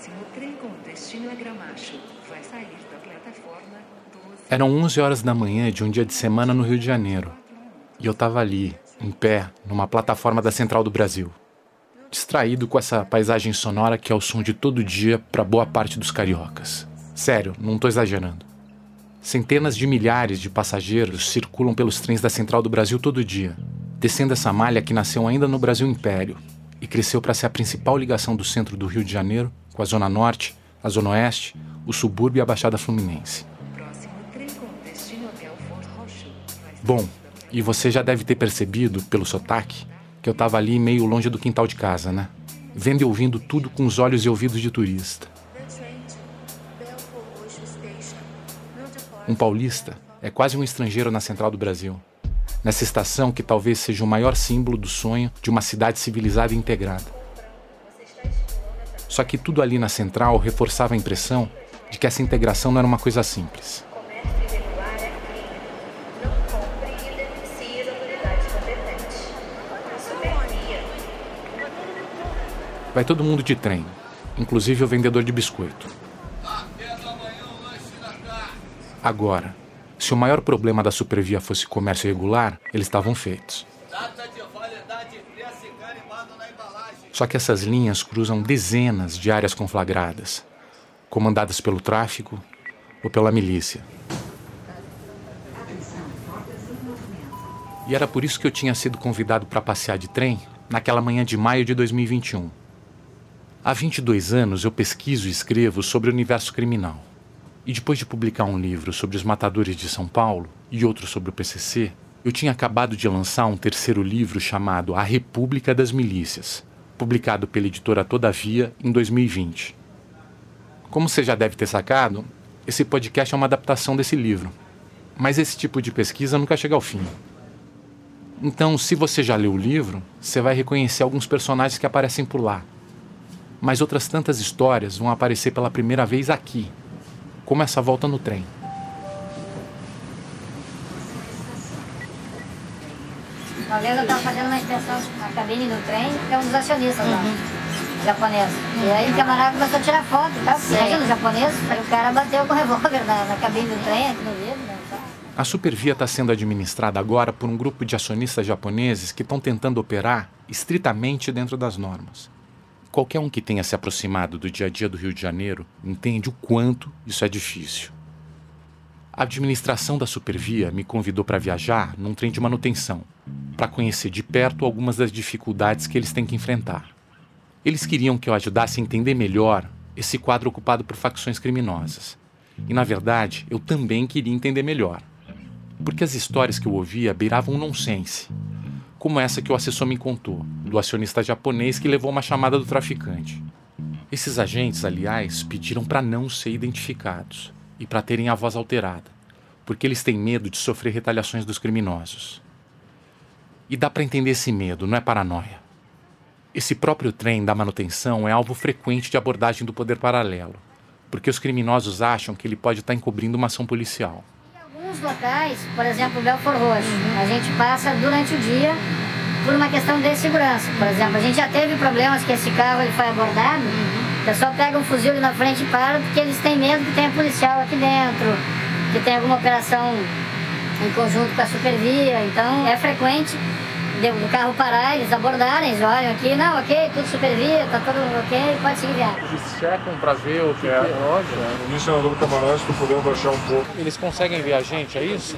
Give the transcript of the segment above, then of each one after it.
Próximo trem com destino a Gramacho. Vai sair da plataforma 12. Eram 11 horas da manhã de um dia de semana no Rio de Janeiro. E eu tava ali, em pé, numa plataforma da Central do Brasil. Distraído com essa paisagem sonora que é o som de todo dia para boa parte dos cariocas. Sério, não tô exagerando. Centenas de milhares de passageiros circulam pelos trens da Central do Brasil todo dia, descendo essa malha que nasceu ainda no Brasil Império e cresceu para ser a principal ligação do centro do Rio de Janeiro com a Zona Norte, a Zona Oeste, o subúrbio e a Baixada Fluminense. Sair Bom, e você já deve ter percebido, pelo sotaque, que eu tava ali meio longe do quintal de casa, né? Vendo e ouvindo tudo com os olhos e ouvidos de turista. Um paulista é quase um estrangeiro na central do Brasil. Nessa estação que talvez seja o maior símbolo do sonho de uma cidade civilizada e integrada. Só que tudo ali na central reforçava a impressão de que essa integração não era uma coisa simples. Vai todo mundo de trem, inclusive o vendedor de biscoito. Agora, se o maior problema da Supervia fosse comércio irregular, eles estavam feitos. Só que essas linhas cruzam dezenas de áreas conflagradas, comandadas pelo tráfico ou pela milícia. E era por isso que eu tinha sido convidado para passear de trem naquela manhã de maio de 2021. Há 22 anos eu pesquiso e escrevo sobre o universo criminal. E depois de publicar um livro sobre os matadores de São Paulo e outro sobre o PCC, eu tinha acabado de lançar um terceiro livro chamado A República das Milícias, publicado pela editora Todavia em 2020. Como você já deve ter sacado, esse podcast é uma adaptação desse livro. Mas esse tipo de pesquisa nunca chega ao fim. Então, se você já leu o livro, você vai reconhecer alguns personagens que aparecem por lá. Mas outras tantas histórias vão aparecer pela primeira vez aqui, como essa volta no trem. Uma vez eu estava fazendo uma inspeção na cabine do trem, que é um dos acionistas lá, japonês. E aí o camarada começou a tirar foto porque Imagina o japonês, aí o cara bateu com o revólver na, na cabine do trem, aqui no vidro, né? A Supervia está sendo administrada agora por um grupo de acionistas japoneses que estão tentando operar estritamente dentro das normas. Qualquer um que tenha se aproximado do dia a dia do Rio de Janeiro entende o quanto isso é difícil. A administração da Supervia me convidou para viajar num trem de manutenção, para conhecer de perto algumas das dificuldades que eles têm que enfrentar. Eles queriam que eu ajudasse a entender melhor esse quadro ocupado por facções criminosas. E, na verdade, eu também queria entender melhor. Porque as histórias que eu ouvia beiravam um nonsense, como essa que o assessor me contou, do acionista japonês que levou uma chamada do traficante. Esses agentes, aliás, pediram para não ser identificados e para terem a voz alterada, porque eles têm medo de sofrer retaliações dos criminosos. E dá para entender esse medo, não é paranoia. Esse próprio trem da manutenção é alvo frequente de abordagem do poder paralelo, porque os criminosos acham que ele pode estar encobrindo uma ação policial. Alguns locais, por exemplo, Belfort Roxo, a gente passa durante o dia por uma questão de segurança. Por exemplo, a gente já teve problemas que esse carro ele foi abordado, o pessoal pega um fuzil na frente e para porque eles têm medo que tenha policial aqui dentro, que tenha alguma operação em conjunto com a supervia. Então é frequente de- do carro parar, eles abordarem, eles olham aqui, não, ok, tudo supervia, tá tudo ok, pode seguir viagem. Eles checam para ver o que é. No senador Camarões para poder baixar um pouco. Eles conseguem ver a gente, é isso?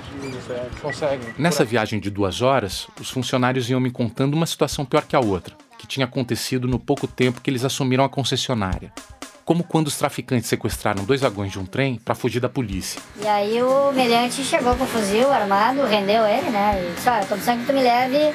Conseguem. Nessa viagem de duas horas, os funcionários iam me contando uma situação pior que a outra, que tinha acontecido no pouco tempo que eles assumiram a concessionária. Como quando os traficantes sequestraram dois vagões de um trem para fugir da polícia. E aí o meliante chegou com o fuzil armado, rendeu ele, né? E disse, olha, tô precisando que tu me leve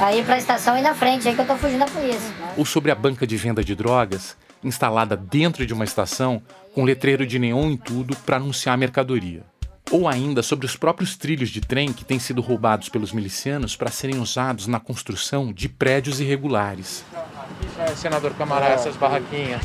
aí pra estação e na frente, aí que eu tô fugindo da polícia. Ou sobre a banca de venda de drogas, instalada dentro de uma estação, com letreiro de neon em tudo para anunciar a mercadoria. Ou ainda sobre os próprios trilhos de trem que têm sido roubados pelos milicianos para serem usados na construção de prédios irregulares. Senador Camará, essas barraquinhas.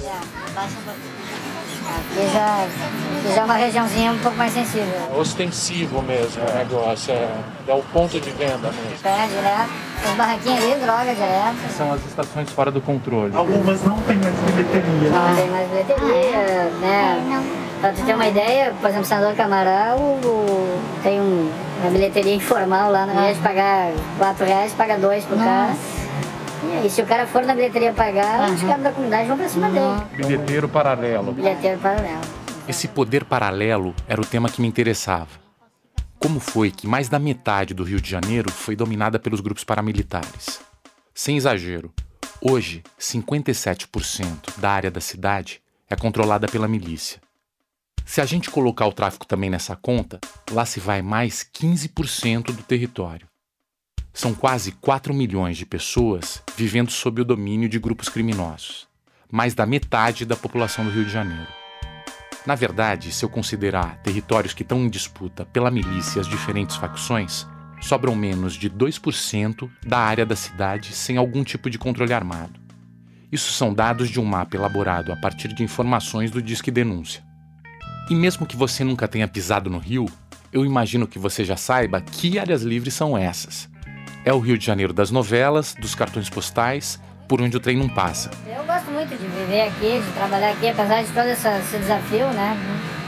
Aqui já, aqui já é uma regiãozinha um pouco mais sensível. É ostensivo mesmo o negócio, é, é o ponto de venda mesmo. É, direto. As barraquinhas ali, droga direto. São as estações fora do controle. Algumas não tem mais bilheteria. Não tem mais bilheteria, né? Pra tu ter uma ideia, por exemplo, Senador Camarão o- tem um, uma bilheteria informal lá, no invés de pagar 4 reais, paga 2 pro cara. E aí, se o cara for na bilheteria pagar, os caras da comunidade vão pra cima dele. Bilheteiro paralelo. Bilheteiro paralelo. Esse poder paralelo era o tema que me interessava. Como foi que mais da metade do Rio de Janeiro foi dominada pelos grupos paramilitares? Sem exagero, hoje 57% da área da cidade é controlada pela milícia. Se a gente colocar o tráfico também nessa conta, lá se vai mais 15% do território. São quase 4 milhões de pessoas vivendo sob o domínio de grupos criminosos, mais da metade da população do Rio de Janeiro. Na verdade, se eu considerar territórios que estão em disputa pela milícia e as diferentes facções, sobram menos de 2% da área da cidade sem algum tipo de controle armado. Isso são dados de um mapa elaborado a partir de informações do Disque Denúncia. E mesmo que você nunca tenha pisado no Rio, eu imagino que você já saiba que áreas livres são essas. É o Rio de Janeiro das novelas, dos cartões postais, por onde o trem não passa. Eu gosto muito de viver aqui, de trabalhar aqui, apesar de todo esse desafio, né?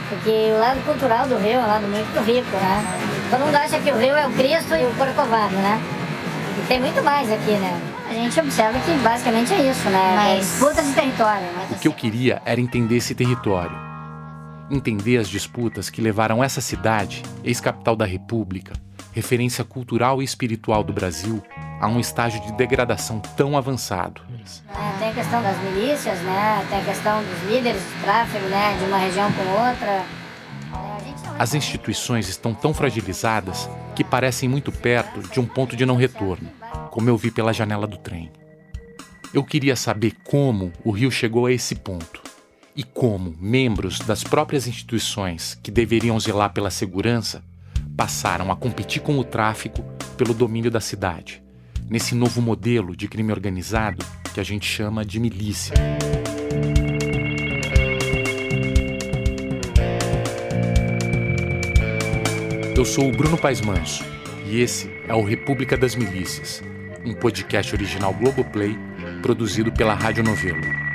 Porque o lado cultural do Rio é um lado muito rico, né? Todo mundo acha que o Rio é o Cristo e o Corcovado, né? E tem muito mais aqui, né? A gente observa que basicamente é isso, né? É disputa de território, né? O que eu queria era entender esse território. Entender as disputas que levaram essa cidade, ex-capital da República, referência cultural e espiritual do Brasil, a um estágio de degradação tão avançado. É, tem a questão das milícias, né? Tem a questão dos líderes de tráfego, né? De uma região com outra. É, não- As instituições estão tão fragilizadas que parecem muito perto de um ponto de não retorno, como eu vi pela janela do trem. Eu queria saber como o Rio chegou a esse ponto e como membros das próprias instituições que deveriam zelar pela segurança passaram a competir com o tráfico pelo domínio da cidade, nesse novo modelo de crime organizado que a gente chama de milícia. Eu sou o Bruno Paes Manso e esse é o República das Milícias, um podcast original Globoplay produzido pela Rádio Novelo.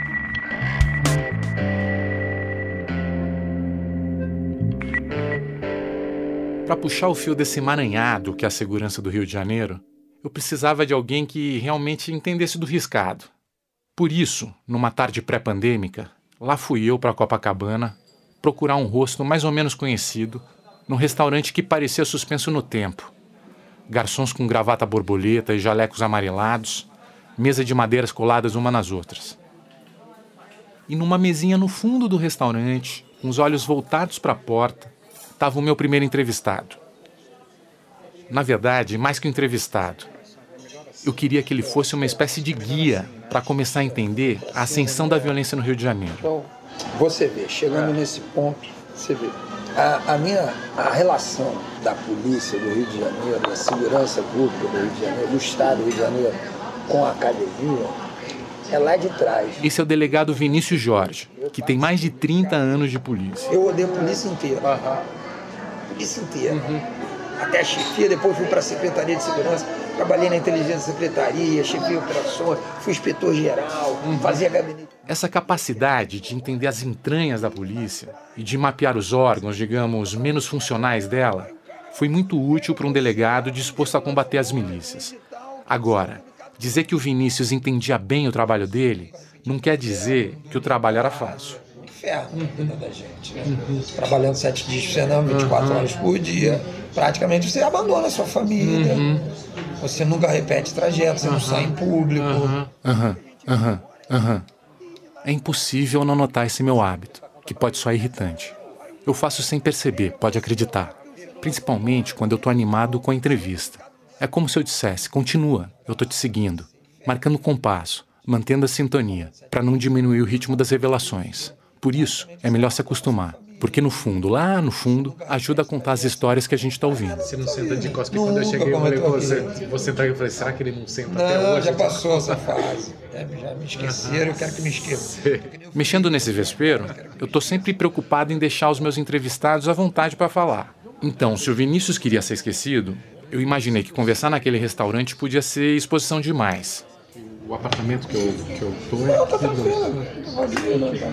Para puxar o fio desse emaranhado que é a segurança do Rio de Janeiro, eu precisava de alguém que realmente entendesse do riscado. Por isso, numa tarde pré-pandêmica, lá fui eu para Copacabana procurar um rosto mais ou menos conhecido num restaurante que parecia suspenso no tempo. Garçons com gravata borboleta e jalecos amarelados, mesa de madeiras coladas uma nas outras. E numa mesinha no fundo do restaurante, com os olhos voltados para a porta, estava o meu primeiro entrevistado. Na verdade, mais que um entrevistado, eu queria que ele fosse uma espécie de guia para começar a entender a ascensão da violência no Rio de Janeiro. Então, você vê, chegando nesse ponto, você vê. A, a minha a relação da polícia do Rio de Janeiro, da segurança pública do Rio de Janeiro, do Estado do Rio de Janeiro com a academia, é lá de trás. Esse é o delegado Vinícius Jorge, que tem mais de 30 anos de polícia. Eu odeio a polícia inteira. Polícia inteira. Até a chefia, depois fui para a Secretaria de Segurança, trabalhei na inteligência da secretaria, chefia operações, fui inspetor-geral, fazia gabinete. Essa capacidade de entender as entranhas da polícia e de mapear os órgãos, digamos, menos funcionais dela, foi muito útil para um delegado disposto a combater as milícias. Agora, dizer que o Vinícius entendia bem o trabalho dele não quer dizer que o trabalho era fácil. Inferno na vida da gente. Né? Trabalhando sete dias por semana, 24 horas por dia. Praticamente você abandona a sua família. Você nunca repete trajeto, você não sai em público. Aham, aham, aham. É impossível não notar esse meu hábito, que pode soar irritante. Eu faço sem perceber, pode acreditar. Principalmente quando eu tô animado com a entrevista. É como se eu dissesse: continua, eu tô te seguindo. Marcando o compasso, mantendo a sintonia, para não diminuir o ritmo das revelações. Por isso, é melhor se acostumar, Porque no fundo, lá no fundo, ajuda a contar as histórias que a gente está ouvindo. Você não senta de costas, porque quando eu cheguei, eu falei, você, você tá aí, eu falei, será que ele não senta até Não, hoje? já passou essa fase. Já, já me esqueceram, eu quero que me esqueçam. Mexendo nesse vespeiro, eu tô sempre preocupado em deixar os meus entrevistados à vontade para falar. Então, se o Vinícius queria ser esquecido, eu imaginei que conversar naquele restaurante podia ser exposição demais. O apartamento que eu, que eu tô Não, tá é tranquilo. Vazio, não, tá,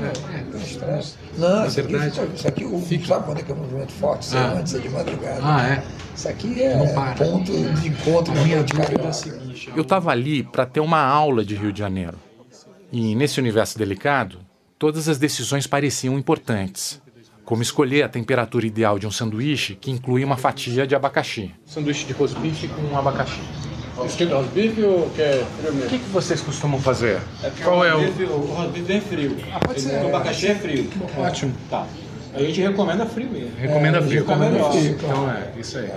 não estresse. Não, isso aqui, verdade. isso aqui o, sabe quando é que é um movimento forte? Isso é Ah. antes, é de madrugada. Ah, é? Isso aqui é Não para. ponto de encontro com Minha de dúvida é a seguinte. Eu tava ali para ter uma aula de Rio de Janeiro. E nesse universo delicado, todas as decisões pareciam importantes. Como escolher a temperatura ideal de um sanduíche que inclui uma fatia de abacaxi. Sanduíche de rosbife com abacaxi. Estilo rosbife ou quer frio O mesmo? que, que vocês costumam fazer? porque Qual é o... rosbife- o rosbife vem frio. Ah, pode ser. O abacaxi é frio. Ótimo. Tá. A gente recomenda frio mesmo. Recomenda frio. Fica melhor. Então é, isso aí.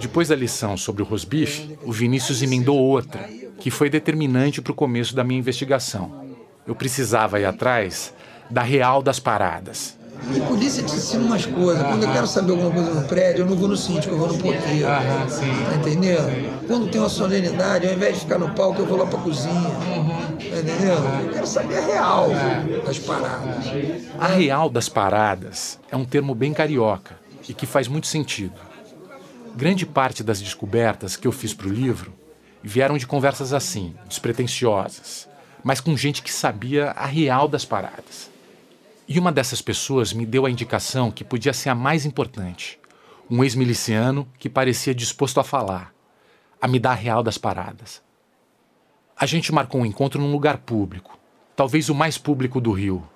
Depois da lição sobre o rosbife, o Vinícius emendou outra, que foi determinante para o começo da minha investigação. Eu precisava ir atrás da real das paradas. A polícia te ensina umas coisas. Quando eu quero saber alguma coisa no prédio, eu não vou no síndico, eu vou no porteiro. Aham, sim. Tá entendendo? Quando tem uma solenidade, ao invés de ficar no palco, eu vou lá pra cozinha. Tá entendendo? Eu quero saber a real das paradas. A real das paradas é um termo bem carioca e que faz muito sentido. Grande parte das descobertas que eu fiz para o livro vieram de conversas assim, despretensiosas, mas com gente que sabia a real das paradas. E uma dessas pessoas me deu a indicação que podia ser a mais importante. Um ex-miliciano que parecia disposto a falar, a me dar a real das paradas. A gente marcou um encontro num lugar público, talvez o mais público do Rio.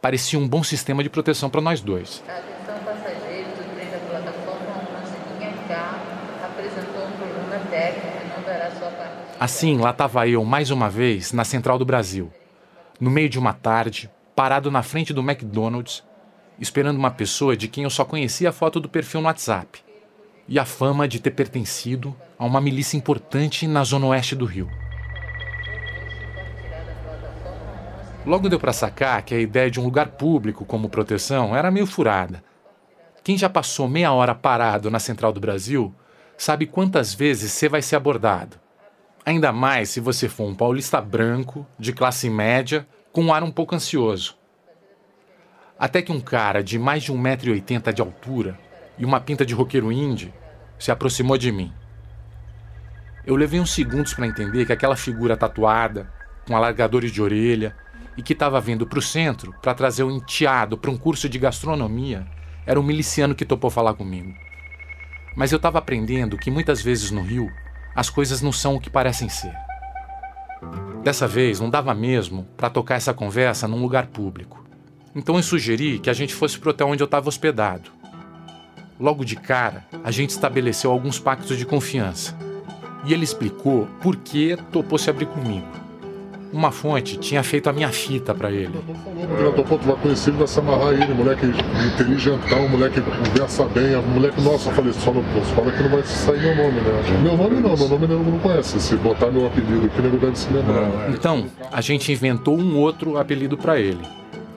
Parecia um bom sistema de proteção para nós dois. Atenção passageiros, o trem da plataforma 11 linha K apresentou um problema técnico e não dará sua parte. Assim, lá estava eu mais uma vez na Central do Brasil, no meio de uma tarde, parado na frente do McDonald's, esperando uma pessoa de quem eu só conhecia a foto do perfil no WhatsApp e a fama de ter pertencido a uma milícia importante na zona oeste do Rio. Logo deu para sacar que a ideia de um lugar público como proteção era meio furada. Quem já passou meia hora parado na Central do Brasil sabe quantas vezes você vai ser abordado. Ainda mais se você for um paulista branco, de classe média, com um ar um pouco ansioso. Até que um cara de mais de 1,80m de altura e uma pinta de roqueiro indie se aproximou de mim. Eu levei uns segundos para entender que aquela figura tatuada, com alargadores de orelha e que estava vindo para o centro para trazer o enteado para um curso de gastronomia era um miliciano que topou falar comigo. Mas eu estava aprendendo que muitas vezes no Rio as coisas não são o que parecem ser. Dessa vez não dava mesmo para tocar essa conversa num lugar público. Então eu sugeri que a gente fosse pro hotel onde eu estava hospedado. Logo de cara, a gente estabeleceu alguns pactos de confiança. E ele explicou por que topou se abrir comigo. Uma fonte tinha feito a minha fita para ele. O diretor, pô, tu vai conhecer, ele vai se amarrar ele, moleque inteligentão, moleque que conversa bem, moleque, nossa, eu falei, só não posso, fala que não vai sair meu nome, né? Meu nome não, meu nome não conhece. Se botar meu apelido aqui, nego deve se lembrar. Então, a gente inventou um outro apelido para ele.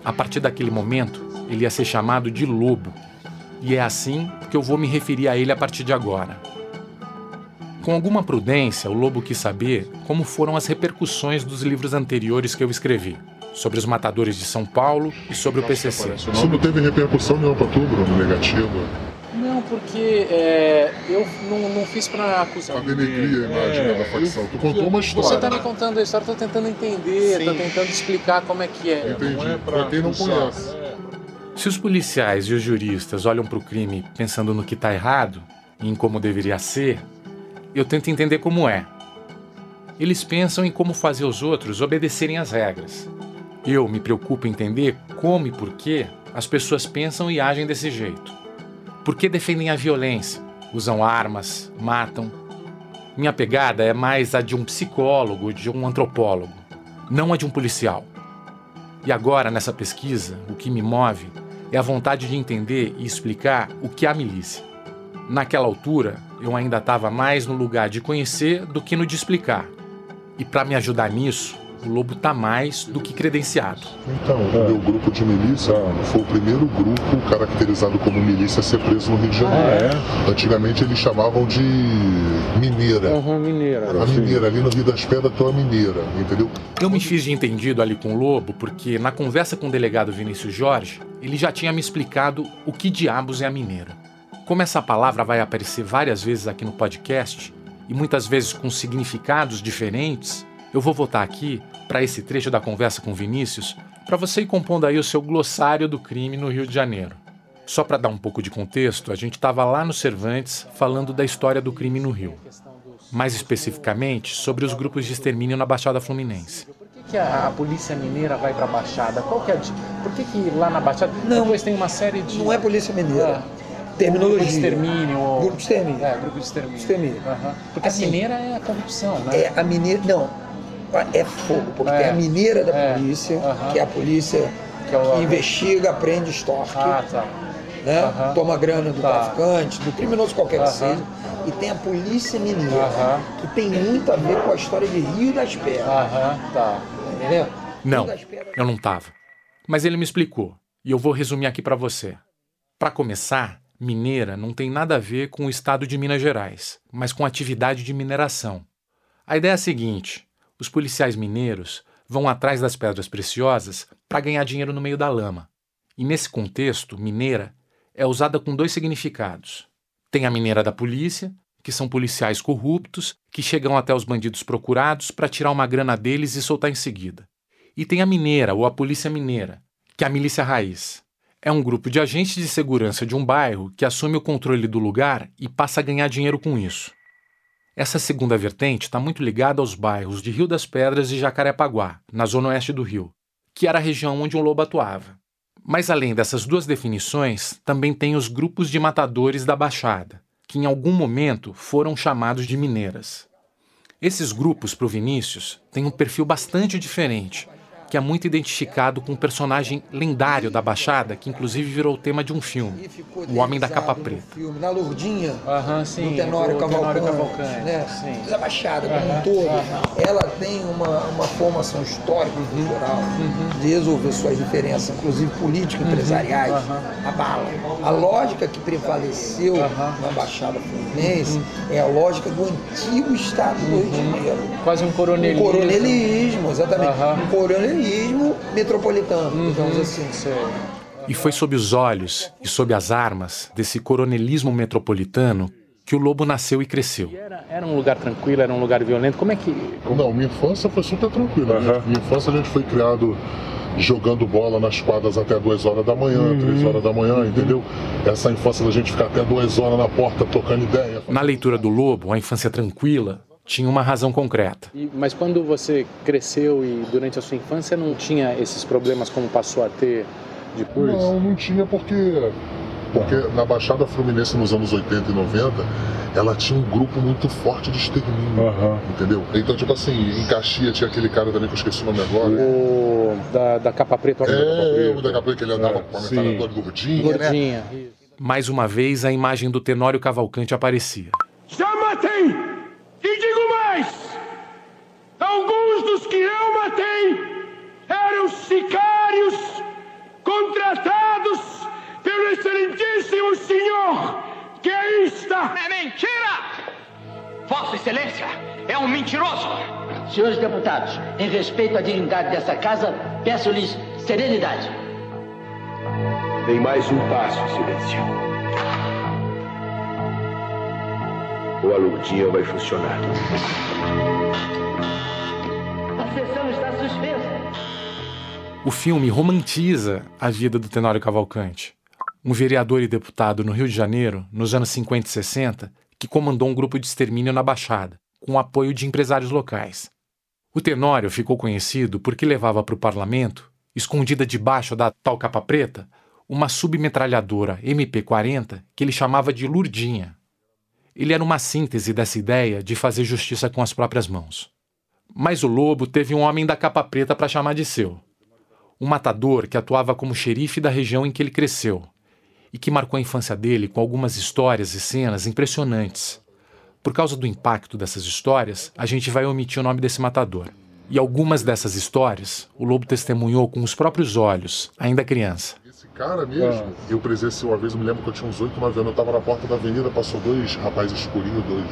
A partir daquele momento, ele ia ser chamado de Lobo. E é assim que eu vou me referir a ele a partir de agora. Com alguma prudência, o Lobo quis saber como foram as repercussões dos livros anteriores que eu escrevi, sobre os matadores de São Paulo e sobre o PCC. Isso não teve repercussão nenhuma pra tu, Bruno, negativa. Não, porque é, eu não, não fiz pra acusar. Pra denegrir a imagem né, da facção. Tu contou uma história. Você tá me contando a história, tô tentando entender, tô tentando explicar como é que é. Entendi. pra quem não conhece. Se os policiais e os juristas olham para o crime pensando no que está errado e em como deveria ser, eu tento entender como é. Eles pensam em como fazer os outros obedecerem às regras. Eu me preocupo em entender como e por que as pessoas pensam e agem desse jeito. Por que defendem a violência, usam armas, matam. Minha pegada é mais a de um psicólogo, de um antropólogo, não a de um policial. E agora, nessa pesquisa, o que me move é a vontade de entender e explicar o que é a milícia. Naquela altura, eu ainda estava mais no lugar de conhecer do que no de explicar. E para me ajudar nisso, o Lobo tá mais do que credenciado. Então, o meu grupo de milícia foi o primeiro grupo caracterizado como milícia a ser preso no Rio de Janeiro. Antigamente eles chamavam de mineira. Uhum, mineira. A mineira, ali no Rio das Pedras tem uma mineira, entendeu? Eu me fiz de entendido ali com o Lobo porque, na conversa com o delegado Vinícius Jorge, ele já tinha me explicado o que diabos é a mineira. Como essa palavra vai aparecer várias vezes aqui no podcast, e muitas vezes com significados diferentes, eu vou voltar aqui para esse trecho da conversa com Vinícius para você ir compondo aí o seu glossário do crime no Rio de Janeiro. Só para dar um pouco de contexto, a gente estava lá no Cervantes falando da história do crime no Rio. Mais especificamente sobre os grupos de extermínio na Baixada Fluminense. Por que, a, a polícia mineira vai para a Baixada? Qual que é a, Por que, que lá na Baixada Não, depois tem uma série de Não é polícia mineira. Ah. Terminologia. Grupo de extermínio. ou- Grupo de extermínio. É, grupo de extermínio. Extermínio. Aham. Porque Assim, a mineira é a corrupção, né? É a mineira. Não. É fogo, porque É. tem a mineira da É. polícia, Aham. que é a polícia Que é o- que investiga, prende, extorque, Ah, tá. né? Aham. toma grana do Tá. traficante, do criminoso qualquer que seja. E tem a polícia mineira, que tem muito a ver com a história de Rio das Pedras. Aham, tá. Entendeu? Não, eu não tava. Mas ele me explicou, e eu vou resumir aqui para você. Para começar, mineira não tem nada a ver com o estado de Minas Gerais, mas com atividade de mineração. A ideia é a seguinte: os policiais mineiros vão atrás das pedras preciosas para ganhar dinheiro no meio da lama. E nesse contexto, mineira é usada com dois significados. Tem a mineira da polícia, que são policiais corruptos que chegam até os bandidos procurados para tirar uma grana deles e soltar em seguida. E tem a mineira ou a polícia mineira, que é a milícia raiz. É um grupo de agentes de segurança de um bairro que assume o controle do lugar e passa a ganhar dinheiro com isso. Essa segunda vertente está muito ligada aos bairros de Rio das Pedras e Jacarepaguá, na zona oeste do Rio, que era a região onde o lobo atuava. Mas além dessas duas definições, também tem os grupos de matadores da Baixada, que em algum momento foram chamados de mineiras. Esses grupos, Vinícius, têm um perfil bastante diferente, que é muito identificado com um personagem lendário da Baixada, que inclusive virou o tema de um filme, O Homem da Capa Preta. Filme, na Lourdinha, Aham, sim. do Tenório o Cavalcante, Tenório Cavalcante, né? sim. Da Baixada como um todo, aham. ela tem uma, uma formação histórica e cultural de resolver suas diferenças, inclusive políticas, empresariais, a bala. A lógica que prevaleceu na Baixada Fluminense é a lógica do antigo Estado do Rio de Janeiro. Quase um Um coronelismo. coronelismo, exatamente. Um coronelismo metropolitano, digamos assim. Sei. E foi sob os olhos e sob as armas desse coronelismo metropolitano que o lobo nasceu e cresceu. Era, era um lugar tranquilo, era um lugar violento. Como é que. Não, minha infância foi super tranquila. Minha, minha infância a gente foi criado jogando bola nas quadras até 2 horas da manhã, 3 horas da manhã, entendeu? Essa infância da gente ficar até 2 horas na porta trocando ideia. Na leitura do lobo, a infância tranquila tinha uma razão concreta. E- mas quando você cresceu e durante a sua infância não tinha esses problemas como passou a ter depois? Não, não tinha porque. Porque na Baixada Fluminense nos anos 80 e 90, ela tinha um grupo muito forte de extermínio. Entendeu? Então, tipo assim, em Caxias tinha aquele cara também que eu esqueci o nome agora. O da, da capa preta. o homem da capa É, preta. o da Gabriel que ele andava com a metralhadora gordinha, né? Gordinha. isso. Mais uma vez, a imagem do Tenório Cavalcante aparecia. Já matei! E digo mais! Alguns dos que eu matei eram sicários contratados pelo excelentíssimo senhor que aí está! É mentira! Vossa Excelência é um mentiroso! Senhores deputados, em respeito à dignidade dessa casa, peço-lhes serenidade. Tem mais um passo, Excelência. Ou a lutinha vai funcionar. A sessão está suspensa. O filme romantiza a vida do Tenório Cavalcante, um vereador e deputado no Rio de Janeiro, nos anos 50 e 60, que comandou um grupo de extermínio na Baixada, com o apoio de empresários locais. O Tenório ficou conhecido porque levava para o parlamento, escondida debaixo da tal capa preta, uma submetralhadora MP-40 que ele chamava de Lurdinha. Ele era uma síntese dessa ideia de fazer justiça com as próprias mãos. Mas o Lobo teve um homem da capa preta para chamar de seu. Um matador que atuava como xerife da região em que ele cresceu e que marcou a infância dele com algumas histórias e cenas impressionantes. Por causa do impacto dessas histórias, a gente vai omitir o nome desse matador. E algumas dessas histórias o Lobo testemunhou com os próprios olhos, ainda criança. Cara mesmo, eu presenciei uma vez, eu me lembro que eu tinha uns 8, 9 anos, eu tava na porta da avenida, passou dois rapazes escurinhos, dois,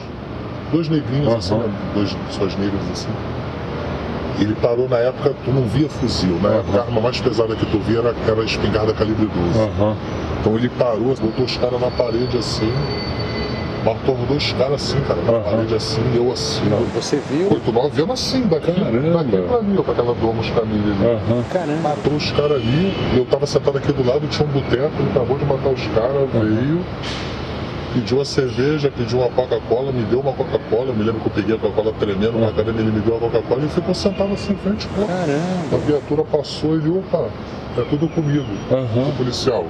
dois negrinhos assim, né? dois pessoas negras assim. Ele parou na época, tu não via fuzil, na época a arma mais pesada que tu via era, era a espingarda calibre 12. Então ele parou, botou os caras na parede assim, matou dois caras assim, cara, na parede assim, eu assim. Você viu? 8, 9 anos assim, daqui, daqui pra ali, ó, pra aquela ali. Caramba. Matou os caras ali, eu tava sentado aqui do lado, tinha um boteco, ele acabou de matar os caras, veio, pediu uma cerveja, pediu uma Coca-Cola, me deu uma Coca-Cola, eu me lembro que eu peguei a Coca-Cola tremendo na academia, ele me deu a Coca-Cola e ficou sentado assim em frente ao Caramba. A viatura passou, ele, opa, é tudo comigo, o policial.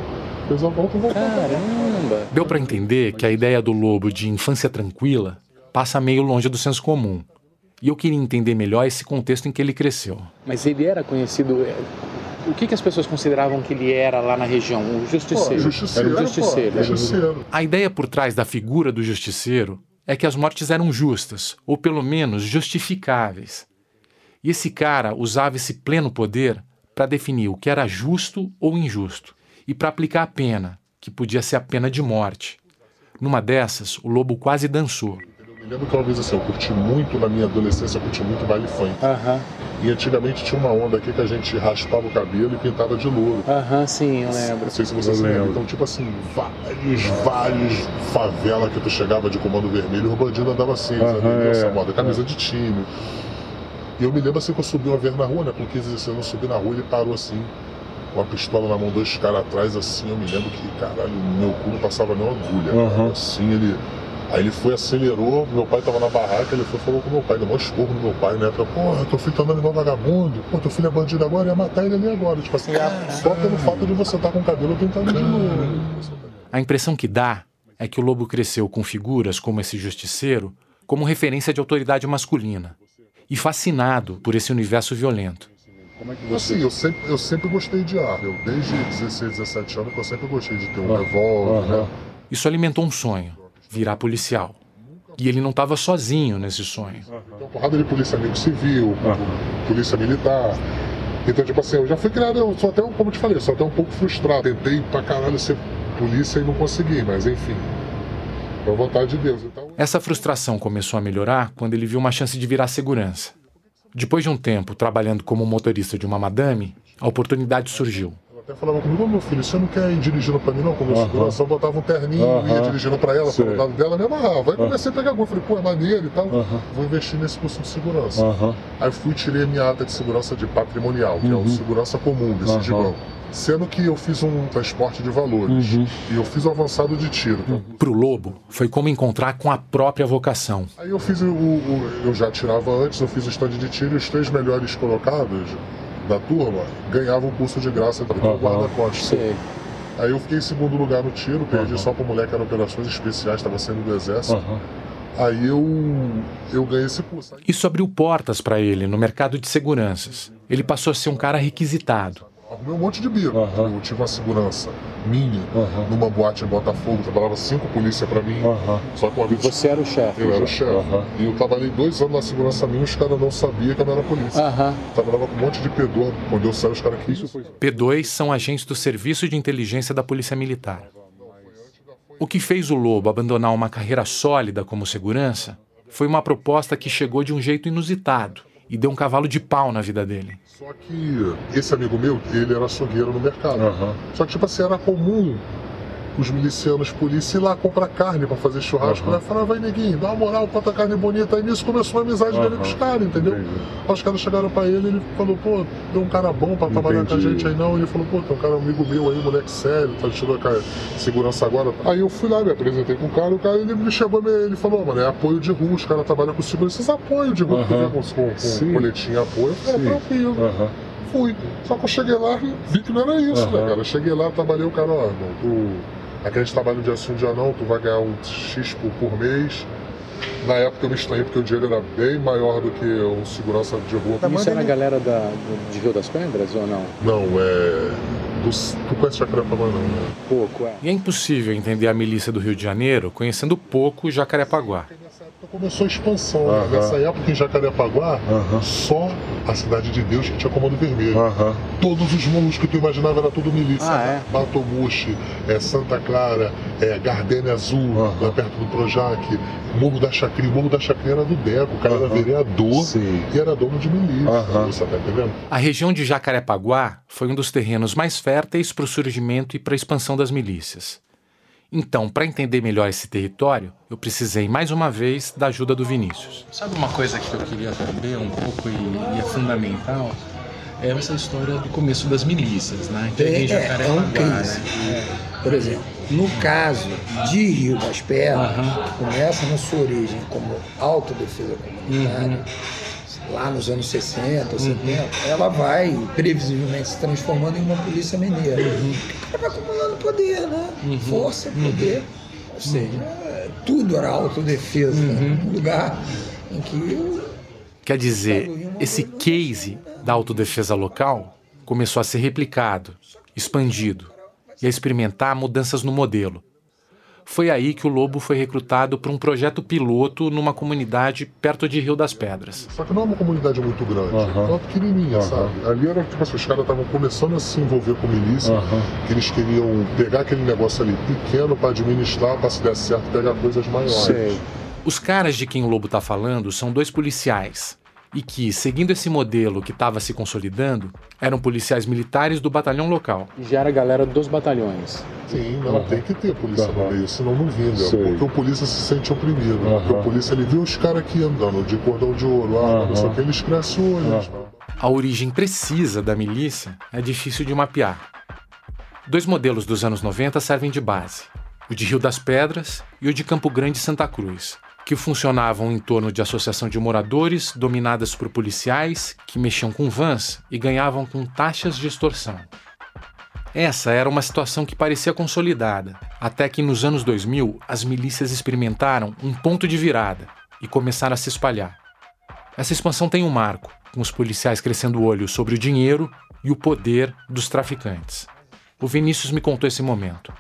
Fez a volta e voltou. Caramba. Deu para entender que a ideia do Lobo de infância tranquila passa meio longe do senso comum. E eu queria entender melhor esse contexto em que ele cresceu. Mas ele era conhecido. é, O que, que as pessoas consideravam que ele era lá na região? O justiceiro. Pô, justiceiro, Era o justiceiro. pô, justiceiro. A ideia por trás da figura do justiceiro é que as mortes eram justas, ou pelo menos justificáveis. E esse cara usava esse pleno poder para definir o que era justo ou injusto e para aplicar a pena, que podia ser a pena de morte. Numa dessas, o lobo quase dançou. Eu me lembro que uma vez assim, eu curti muito na minha adolescência, eu curti muito baile funk. E antigamente tinha uma onda aqui que a gente raspava o cabelo e pintava de louro. Aham, sim, eu lembro. Não sei se você se lembra. Então, tipo assim, vários, vários favela que tu chegava de comando vermelho, o bandido andava assim, nessa é. moda, camisa de time. E eu me lembro assim que eu subi uma vez na rua, né? Com 15, 16 anos, eu subi na rua e ele parou assim, com a pistola na mão, dois caras atrás, assim, eu me lembro que, caralho, meu cu não passava nem uma agulha. Aham. Assim, ele. Aí ele foi, acelerou, meu pai tava na barraca, ele foi falou com meu pai, deu um esporro no meu pai, né? Falou, porra, teu filho tá andando igual vagabundo, pô, teu filho é bandido agora, ia matar ele ali agora. Tipo assim, só pelo fato de você estar com o cabelo pintado de novo. A impressão que dá é que o lobo cresceu com figuras como esse justiceiro como referência de autoridade masculina e fascinado por esse universo violento. Assim, eu sempre, eu sempre gostei de arma. Eu, desde 16, 17 anos, que eu sempre gostei de ter um revólver, né? Isso alimentou um sonho: virar policial. E ele não estava sozinho nesse sonho. Tem uma porrada de polícia amigo civil, polícia militar. Então, tipo assim, eu já fui criado, eu sou até, um- como eu te falei, sou até um pouco frustrado. Tentei pra caralho ser polícia e não consegui, mas enfim. Foi a vontade de Deus. Então, Essa frustração começou a melhorar quando ele viu uma chance de virar segurança. Depois de um tempo trabalhando como motorista de uma madame, a oportunidade surgiu. ela até falava comigo, ô meu filho, você não quer ir dirigindo pra mim não, como Aham. segurança? Eu botava um terninho, Aham. ia dirigindo pra ela, Sei. pro lado dela, me amarrava. Aí comecei a pegar gol, falei, pô, é maneiro e tal. Vou investir nesse curso de segurança. Aí fui e tirei a minha ata de segurança de patrimonial, que é o Uhum. segurança comum desse de Aham. Sendo que eu fiz um transporte de valores Uhum. e eu fiz o avançado de tiro. Pro lobo, foi como encontrar com a própria vocação. Aí eu fiz o, o- Eu já tirava antes, eu fiz o stand de tiro e os três melhores colocados da turma ganhavam o curso de graça do guarda-costas. Aí eu fiquei em segundo lugar no tiro, perdi só pro moleque, era operações especiais, estava saindo do exército. Aí eu, eu ganhei esse curso. Isso abriu portas para ele no mercado de seguranças. Ele passou a ser um cara requisitado. Arrumei um monte de bico. Eu tive uma segurança minha numa boate em Botafogo, trabalhava cinco polícia pra mim. Só que uma vez. Você era o chefe? Eu era o já? chefe. E eu trabalhei dois anos na segurança minha e os caras não sabiam que eu não era polícia. Trabalhava com um monte de pedor. Quando eu saí, os caras quis. P2 são agentes do Serviço de Inteligência da Polícia Militar. O que fez o Lobo abandonar uma carreira sólida como segurança foi uma proposta que chegou de um jeito inusitado e deu um cavalo de pau na vida dele. Só que esse amigo meu, ele era açougueiro no mercado. Só que, tipo assim, era comum os milicianos polícia ir lá comprar carne pra fazer churrasco. Aí falava, vai neguinho, dá uma moral, quanta carne bonita. Aí nisso começou a amizade dele com os caras, entendeu? Aí os caras chegaram pra ele ele falou, pô, tem um cara bom pra trabalhar com a Entendi. gente aí não. Ele falou, pô, tem um cara amigo meu aí, moleque sério, tá com a segurança agora. Aí eu fui lá, me apresentei com o cara, o cara ele me chegou, ele falou, mano, é apoio de rua, os caras trabalham com segurança, esses apoio de rua, Aham. com, com, com coletinho apoio. Eu falei, Sim. tranquilo. Fui. Só que eu cheguei lá e vi que não era isso, né, cara? Eu cheguei lá, trabalhei o cara, ó, irmão, tu. Aqueles trabalhos de assim um dia não, tu vai ganhar um X por, por mês. Na época eu me estranhei porque o dinheiro era bem maior do que um segurança de rua. Isso era a galera da, do- de Rio das Pedras ou não? Não, é. Do, tu conhece Jacarepaguá não, né? Pouco, é. E é impossível entender a milícia do Rio de Janeiro conhecendo pouco Jacarepaguá. Começou a expansão. né? Aham. Nessa época em Jacarepaguá, só a Cidade de Deus, que tinha comando vermelho. Todos os morros que tu imaginava era tudo milícia. Ah, é? Batomushi, é, Santa Clara, é, Gardênia Azul, lá perto do Projac, Morro da Chacria. O Morro da Chacria era do Deco, o cara era vereador e era dono de milícia. Você tá entendendo? A região de Jacarepaguá foi um dos terrenos mais férteis para o surgimento e para a expansão das milícias. Então, para entender melhor esse território, eu precisei mais uma vez da ajuda do Vinícius. Sabe uma coisa que eu queria saber um pouco e, e é fundamental? É essa história do começo das milícias, né? Que É, em é, é um case. né? Por exemplo, no caso de Rio das Pedras, começa na sua origem como autodefesa comunitária, lá nos anos 60, 70, ela vai previsivelmente se transformando em uma polícia mineira. O cara vai acumulando poder, né? Força, poder. Ou seja, é, tudo era autodefesa. né? Um lugar em que Quer dizer, esse case da autodefesa local começou a ser replicado, expandido e a experimentar mudanças no modelo. Foi aí que o Lobo foi recrutado para um projeto piloto numa comunidade perto de Rio das Pedras. Só que não é uma comunidade muito grande, é uma pequenininha, sabe? Ali era tipo assim, os caras estavam começando a se envolver com milícia, que eles queriam pegar aquele negócio ali pequeno para administrar, para se der certo pegar coisas maiores. Os caras de quem o Lobo está falando são dois policiais. E que, seguindo esse modelo que estava se consolidando, eram policiais militares do batalhão local. E já era a galera dos batalhões. Sim, não, tem que ter polícia no meio, senão não vinga. Sei. Porque o polícia se sente oprimido. Porque o polícia ele viu os caras aqui andando de cordão de ouro, ah, não sei o que, eles crescem o olho. A origem precisa da milícia é difícil de mapear. Dois modelos dos anos 90 servem de base: o de Rio das Pedras e o de Campo Grande e Santa Cruz, que funcionavam em torno de associação de moradores dominadas por policiais que mexiam com vans e ganhavam com taxas de extorsão. Essa era uma situação que parecia consolidada, até que nos anos 2000 as milícias experimentaram um ponto de virada e começaram a se espalhar. Essa expansão tem um marco, com os policiais crescendo o olho sobre o dinheiro e o poder dos traficantes. O Vinícius me contou esse momento.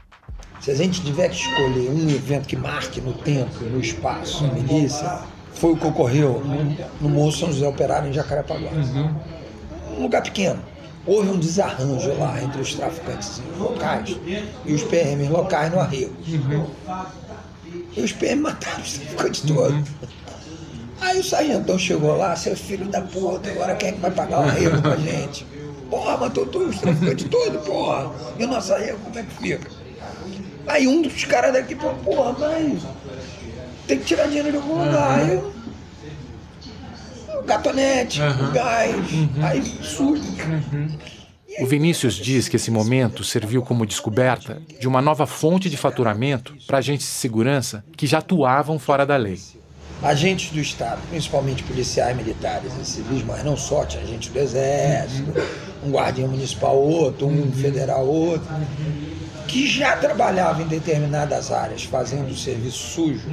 Se a gente tiver que escolher um evento que marque no tempo, no espaço, a milícia, foi o que ocorreu no, no Morro São José Operário em Jacarepaguá. Um lugar pequeno. Houve um desarranjo lá entre os traficantes locais e os PMs locais no arrego. E os PM mataram os traficantes todos. Aí o sargentão chegou lá, seu filho da puta, agora quem é que vai pagar o arrego pra gente? Porra, matou todos os traficantes todos, porra. E o nosso arrego, como é que fica? Aí um dos caras daqui falou, porra, mas tem que tirar dinheiro de algum lugar. Aí eu, o gatonete, o gás, aí surge. O Vinícius diz que esse momento serviu como descoberta de uma nova fonte de faturamento para agentes de segurança que já atuavam fora da lei. Agentes do Estado, principalmente policiais militares e civis, mas não só, tinha gente do Exército, um guardião municipal outro, um federal outro, que já trabalhava em determinadas áreas, fazendo o serviço sujo,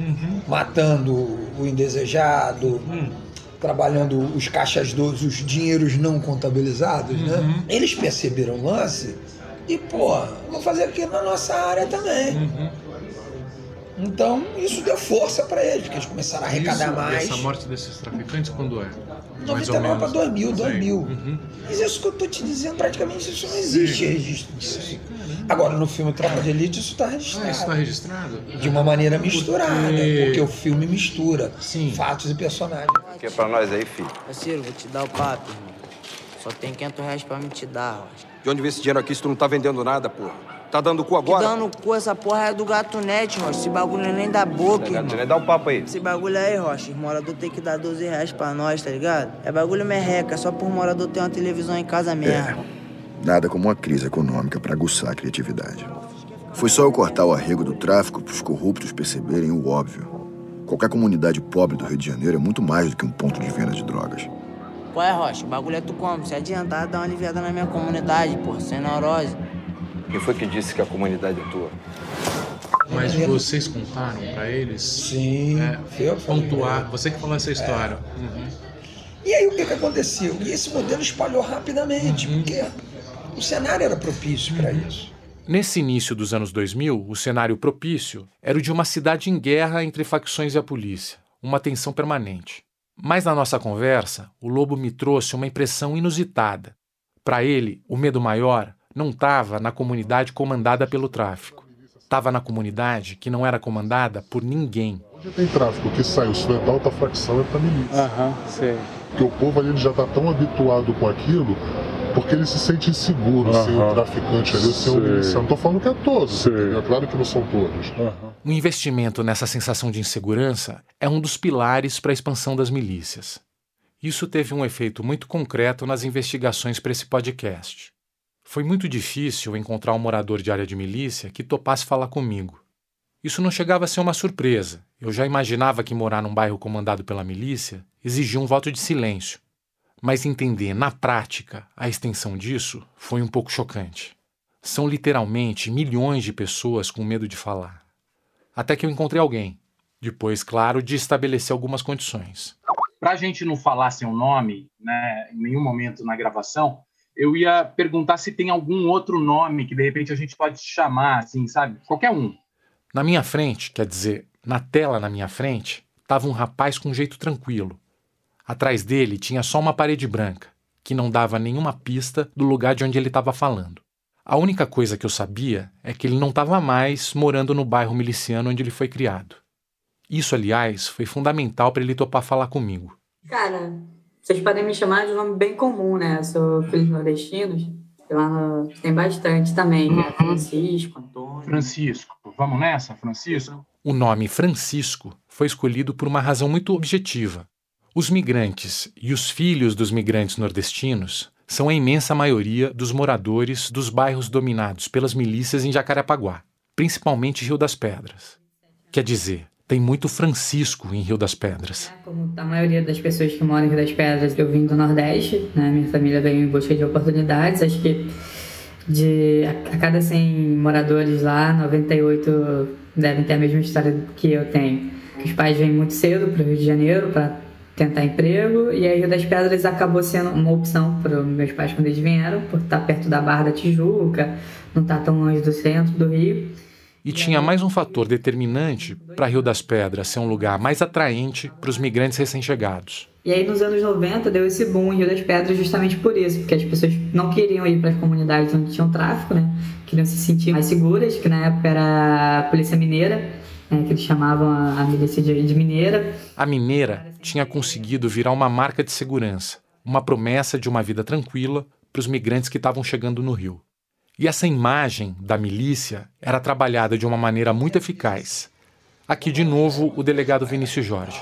matando o indesejado, trabalhando os caixas dos, os dinheiros não contabilizados, né? Eles perceberam o lance e, pô, vou fazer aqui na nossa área também. Então, isso deu força para eles, porque eles começaram a arrecadar Isso, mais. Essa morte desses traficantes quando é? Mais 99 para 2000, Sei. 2000. Uhum. Mas isso que eu tô te dizendo, praticamente isso não existe registro disso. Agora, no filme Tropa de Elite, isso está registrado. Ah, isso está registrado? De uma maneira misturada, Porque- porque o filme mistura fatos e personagens. Que é pra nós aí, filho? Parceiro, vou te dar o papo, irmão. Só tem 500 reais pra me te dar, Rocha. De onde vem esse dinheiro aqui se tu não tá vendendo nada, porra? Tá dando cu Que agora? dando cu, essa porra é do gato net, Rocha. Esse bagulho não é nem da boca, irmão. Gato, Dá um papo aí. Esse bagulho aí, Rocha, os moradores tem que dar 12 reais pra nós, tá ligado? É bagulho merreca, só por morador ter uma televisão em casa mesmo. Nada como uma crise econômica para aguçar a criatividade. Foi só eu cortar o arrego do tráfico para os corruptos perceberem o óbvio. Qualquer comunidade pobre do Rio de Janeiro é muito mais do que um ponto de venda de drogas. Qual é, Rocha? O bagulho é tu como? Se adiantar, dá uma aliviada na minha comunidade, porra, sem neurose. Quem foi que disse que a comunidade é tua? Mas vocês contaram pra eles? Sim. É, pontuar. Você que falou essa história. Uhum. E aí o que, que aconteceu? E esse modelo espalhou rapidamente, Uhum. porque o cenário era propício para isso. Nesse início dos anos 2000, o cenário propício era o de uma cidade em guerra entre facções e a polícia, uma tensão permanente. Mas na nossa conversa, o lobo me trouxe uma impressão inusitada. Para ele, o medo maior não estava na comunidade comandada pelo tráfico. Estava na comunidade que não era comandada por ninguém. Onde tem tráfico que sai, o é da alta facção é pra milícia. Aham, sei. Porque o povo ali já tá tão habituado com aquilo, porque ele se sente inseguro Aham. sem o traficante ali, sem o miliciano. Não tô falando que é todos? É claro que não são todos. O investimento nessa sensação de insegurança é um dos pilares para a expansão das milícias. Isso teve um efeito muito concreto nas investigações para esse podcast. Foi muito difícil encontrar um morador de área de milícia que topasse falar comigo. Isso não chegava a ser uma surpresa. Eu já imaginava que morar num bairro comandado pela milícia exigia um voto de silêncio. Mas entender na prática a extensão disso foi um pouco chocante. São literalmente milhões de pessoas com medo de falar. Até que eu encontrei alguém. Depois, claro, de estabelecer algumas condições. Para a gente não falar seu nome, né, em nenhum momento na gravação, eu ia perguntar se tem algum outro nome que de repente a gente pode chamar, assim, sabe? Qualquer um. Na minha frente, quer dizer, na tela na minha frente, estava um rapaz com um jeito tranquilo. Atrás dele tinha só uma parede branca, que não dava nenhuma pista do lugar de onde ele estava falando. A única coisa que eu sabia é que ele não estava mais morando no bairro miliciano onde ele foi criado. Isso, aliás, foi fundamental para ele topar falar comigo. Cara, vocês podem me chamar de um nome bem comum, né? Eu sou filho de nordestinos. e Lá no... tem bastante também, né? Francisco, Antônio. Francisco. Vamos nessa, Francisco? O nome Francisco foi escolhido por uma razão muito objetiva. Os migrantes e os filhos dos migrantes nordestinos são a imensa maioria dos moradores dos bairros dominados pelas milícias em Jacarepaguá, principalmente Rio das Pedras. Quer dizer, tem muito Francisco em Rio das Pedras. Como a maioria das pessoas que moram em Rio das Pedras, eu vim do Nordeste, né? Minha família veio em busca de oportunidades. Acho que de a cada 100 moradores lá, 98 devem ter a mesma história que eu tenho. Os pais vêm muito cedo para o Rio de Janeiro para tentar emprego e aí Rio das Pedras acabou sendo uma opção para meus pais quando eles vieram, por estar perto da Barra da Tijuca, não estar tão longe do centro do Rio. E tinha mais um fator determinante para Rio das Pedras ser um lugar mais atraente para os migrantes recém-chegados. E aí nos anos 90 deu esse boom em Rio das Pedras justamente por isso, porque as pessoas não queriam ir para as comunidades onde tinham tráfico, né? Queriam se sentir mais seguras, que na época era a polícia mineira, né? que eles chamavam a, milícia de mineira. A mineira tinha conseguido virar uma marca de segurança, uma promessa de uma vida tranquila para os migrantes que estavam chegando no Rio. E essa imagem da milícia era trabalhada de uma maneira muito eficaz. Aqui de novo o delegado Vinícius Jorge.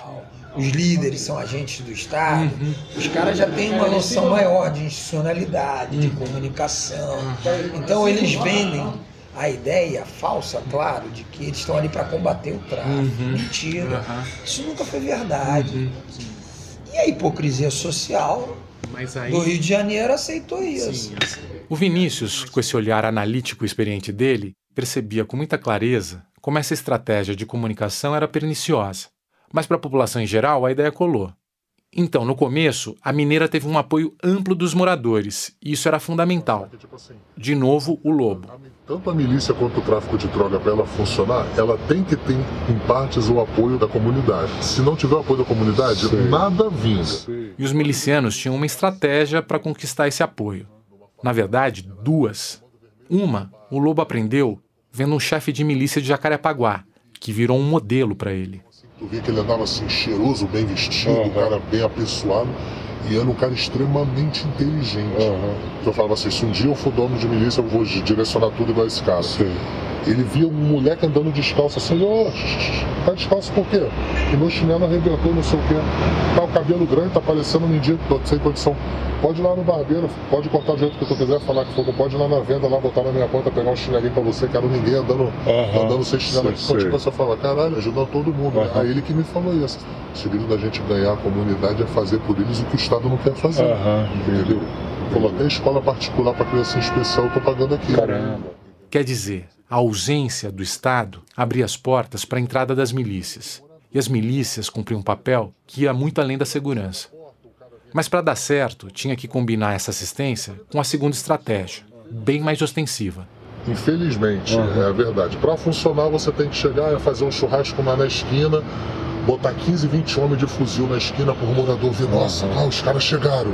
Os líderes são agentes do Estado, os caras já têm uma noção maior de institucionalidade, de comunicação. Então eles vendem a ideia falsa, claro, de que eles estão ali para combater o tráfico. Mentira. Isso nunca foi verdade. E a hipocrisia social do Rio de Janeiro aceitou isso. O Vinícius, com esse olhar analítico e experiente dele, percebia com muita clareza como essa estratégia de comunicação era perniciosa. Mas para a população em geral, a ideia colou. Então, no começo, a mineira teve um apoio amplo dos moradores, e isso era fundamental. De novo, o lobo. Tanto a milícia quanto o tráfico de droga, para ela funcionar, ela tem que ter, em partes, o apoio da comunidade. Se não tiver o apoio da comunidade, nada vinga. E os milicianos tinham uma estratégia para conquistar esse apoio. Na verdade, duas. Uma, o lobo aprendeu vendo um chefe de milícia de Jacarepaguá, que virou um modelo para ele. Tu via que ele andava assim, cheiroso, bem vestido, um cara bem apessoado. E era um cara extremamente inteligente. Eu falava assim, se um dia eu for dono de milícia, eu vou direcionar tudo igual esse cara. Ele via um moleque andando descalço assim, ô, tá descalço por quê? E meu chinelo arrebentou, não sei o quê. Tá o cabelo grande, tá parecendo um mendigo, tô sem condição. Pode ir lá no barbeiro, pode cortar do jeito que tu quiser, falar que for, pode ir lá na venda, lá botar na minha conta, pegar um chinelinho pra você, quero ninguém andando, andando sem chinelo aqui sei, contigo. Você fala, caralho, ajuda todo mundo. né? Aí ele que me falou isso. O segredo da gente ganhar a comunidade é fazer por eles o que o Estado não quer fazer. Entendeu? Falou, até escola particular pra criança especial eu tô pagando aqui. Quer dizer, a ausência do Estado abria as portas para a entrada das milícias. E as milícias cumpriam um papel que ia muito além da segurança. Mas para dar certo, tinha que combinar essa assistência com a segunda estratégia, bem mais ostensiva. Infelizmente, é a verdade. Para funcionar, você tem que chegar e fazer um churrasco lá na esquina, botar 15, 20 homens de fuzil na esquina por morador ver, nossa, ah, os caras chegaram.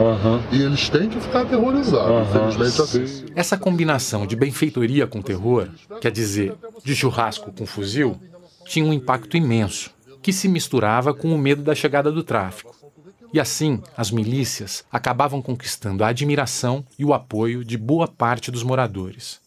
E eles têm que ficar aterrorizados, infelizmente assim. Essa combinação de benfeitoria com terror, quer dizer, de churrasco com fuzil, tinha um impacto imenso, que se misturava com o medo da chegada do tráfico. E assim, as milícias acabavam conquistando a admiração e o apoio de boa parte dos moradores.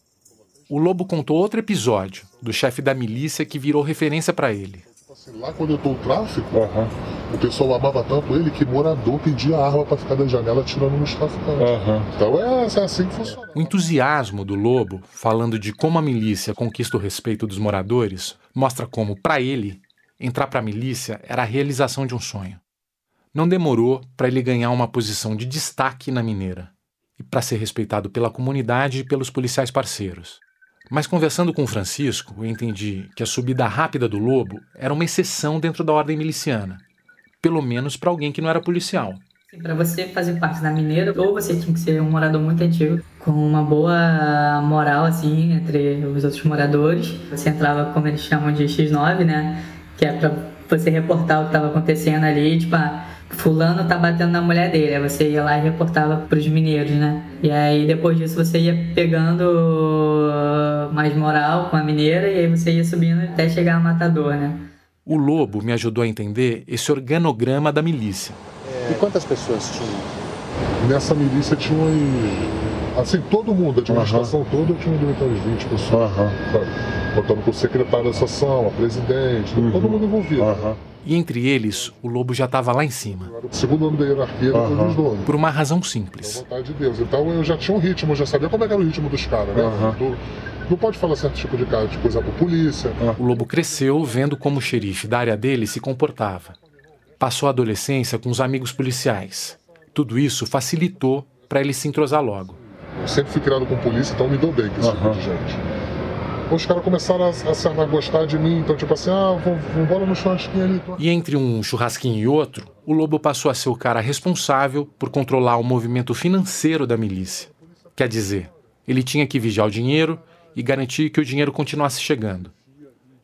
O Lobo contou outro episódio do chefe da milícia que virou referência para ele. Assim, lá quando entrou o tráfico, uhum. o pessoal amava tanto ele que morador pedia arma para ficar da janela tirando nos traficantes. Uhum. Então é, é, assim que funciona. O entusiasmo do Lobo, falando de como a milícia conquista o respeito dos moradores, mostra como, para ele, entrar para a milícia era a realização de um sonho. Não demorou para ele ganhar uma posição de destaque na mineira e para ser respeitado pela comunidade e pelos policiais parceiros. Mas conversando com o Francisco, eu entendi que a subida rápida do lobo era uma exceção dentro da ordem miliciana, pelo menos para alguém que não era policial. Para você fazer parte da mineira, ou você tinha que ser um morador muito antigo, com uma boa moral assim entre os outros moradores. Você entrava, como eles chamam de X9, né? Que é para você reportar o que estava acontecendo ali, tipo, ah, fulano tá batendo na mulher dele. Aí você ia lá e reportava pros mineiros, né? E aí depois disso você ia pegando mais moral com a mineira e aí você ia subindo até chegar a matador, né? O Lobo me ajudou a entender esse organograma da milícia. É... E quantas pessoas tinham? Nessa milícia tinha umas... Assim, todo mundo, a administração uhum. toda tinha umas 20 pessoas. Uhum. Botando por secretário da associação, a presidente, uhum. todo mundo envolvido. Uhum. E entre eles, o lobo já estava lá em cima. O segundo ano da hierarquia uhum. depois dos donos. Por uma razão simples. Vontade de Deus. Então eu já tinha um ritmo, eu já sabia como era o ritmo dos caras, né? Uhum. Não pode falar certo tipo de, de coisa para polícia. O lobo cresceu vendo como o xerife da área dele se comportava. Passou a adolescência com os amigos policiais. Tudo isso facilitou para ele se entrosar logo. Eu sempre fui criado com polícia, então me dou bem com esse uhum. tipo de gente os caras começaram a, a, a, gostar de mim. Então, tipo assim, ah, embora no churrasquinho ali. E entre um churrasquinho e outro, o Lobo passou a ser o cara responsável por controlar o movimento financeiro da milícia. Quer dizer, ele tinha que vigiar o dinheiro e garantir que o dinheiro continuasse chegando.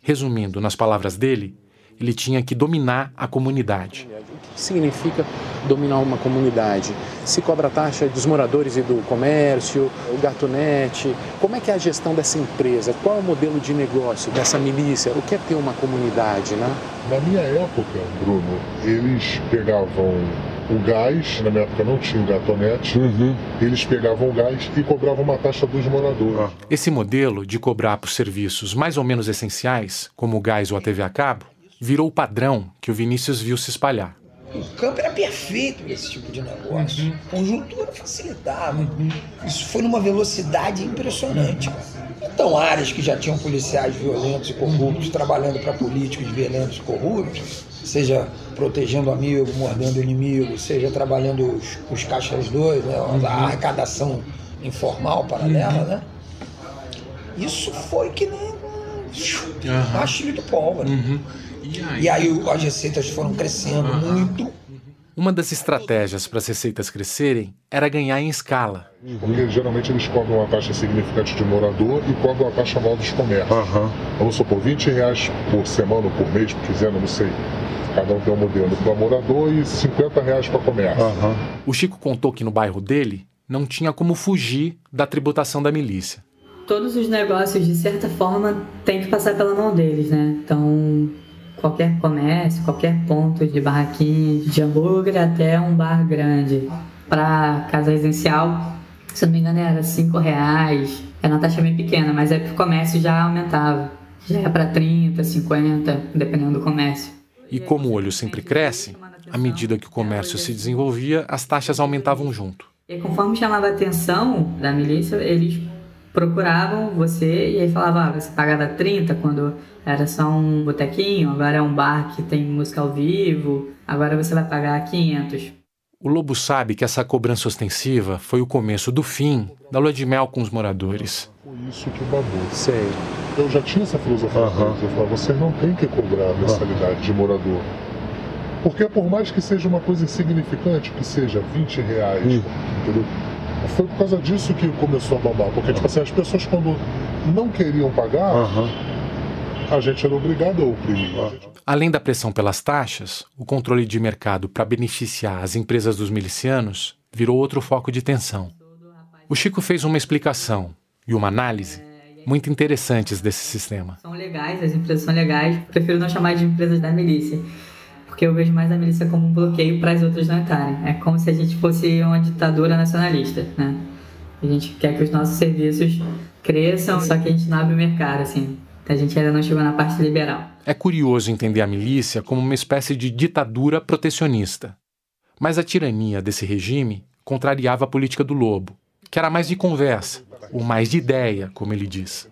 Resumindo, nas palavras dele, ele tinha que dominar a comunidade. O que significa dominar uma comunidade? Se cobra taxa dos moradores e do comércio, o gatonete. Como é que é a gestão dessa empresa? Qual é o modelo de negócio dessa milícia? O que é ter uma comunidade, né? Na minha época, Bruno, eles pegavam o gás, na minha época não tinha o gatonete, uhum. eles pegavam o gás e cobravam uma taxa dos moradores. Esse modelo de cobrar por serviços mais ou menos essenciais, como o gás ou a TV a cabo, virou o padrão que o Vinícius viu se espalhar. O campo era perfeito para esse tipo de negócio. Uhum. Conjuntura facilitava. Uhum. Isso foi numa velocidade impressionante. Então, áreas que já tinham policiais violentos e corruptos trabalhando para políticos violentos e corruptos, seja protegendo amigo, mordendo inimigo, seja trabalhando os, os caixas dois, né, a uhum. arrecadação informal paralela, uhum. né? Isso foi que nem um uhum. de pólvora. Uhum. E aí as receitas foram crescendo uhum. muito. Uma das estratégias para as receitas crescerem era ganhar em escala. Porque geralmente eles cobram uma taxa significante de morador e cobram a taxa mal dos comércios. Uhum. Vamos supor, 20 reais por semana ou por mês, por quiser, não sei. Cada um tem um modelo para morador e 50 reais para comércio. Uhum. O Chico contou que no bairro dele não tinha como fugir da tributação da milícia. Todos os negócios, de certa forma, têm que passar pela mão deles, né? Então, qualquer comércio, qualquer ponto de barraquinha de hambúrguer até um bar grande. Para casa residencial, se não me engano, era 5 reais. Era uma taxa bem pequena, mas aí pro comércio já aumentava. Já ia para 30, 50, dependendo do comércio. E como o olho sempre cresce, à medida que o comércio se desenvolvia, as taxas aumentavam junto. E conforme chamava a atenção da milícia, eles procuravam você e aí falavam, ah, você pagava 30 quando era só um botequinho, agora é um bar que tem música ao vivo, agora você vai pagar 500. O Lobo sabe que essa cobrança ostensiva foi o começo do fim da lua de mel com os moradores. Foi isso que babou. Sei. Eu já tinha essa filosofia. Uhum. Eu falava, você não tem que cobrar a mensalidade de morador. Porque por mais que seja uma coisa insignificante, que seja 20 reais, uhum. entendeu? Foi por causa disso que começou a bombar. Porque, tipo assim, as pessoas quando não queriam pagar, uhum. a gente era obrigado a oprimir. Além da pressão pelas taxas, o controle de mercado para beneficiar as empresas dos milicianos virou outro foco de tensão. O Chico fez uma explicação e uma análise muito interessantes desse sistema. São legais, as empresas são legais, prefiro não chamar de empresas da milícia, porque eu vejo mais a milícia como um bloqueio para as outras não entrarem. É como se a gente fosse uma ditadura nacionalista, né? A gente quer que os nossos serviços cresçam, só que a gente não abre o mercado, assim. A gente ainda não chegou na parte liberal. É curioso entender a milícia como uma espécie de ditadura protecionista. Mas a tirania desse regime contrariava a política do Lobo, que era mais de conversa, ou mais de ideia, como ele diz.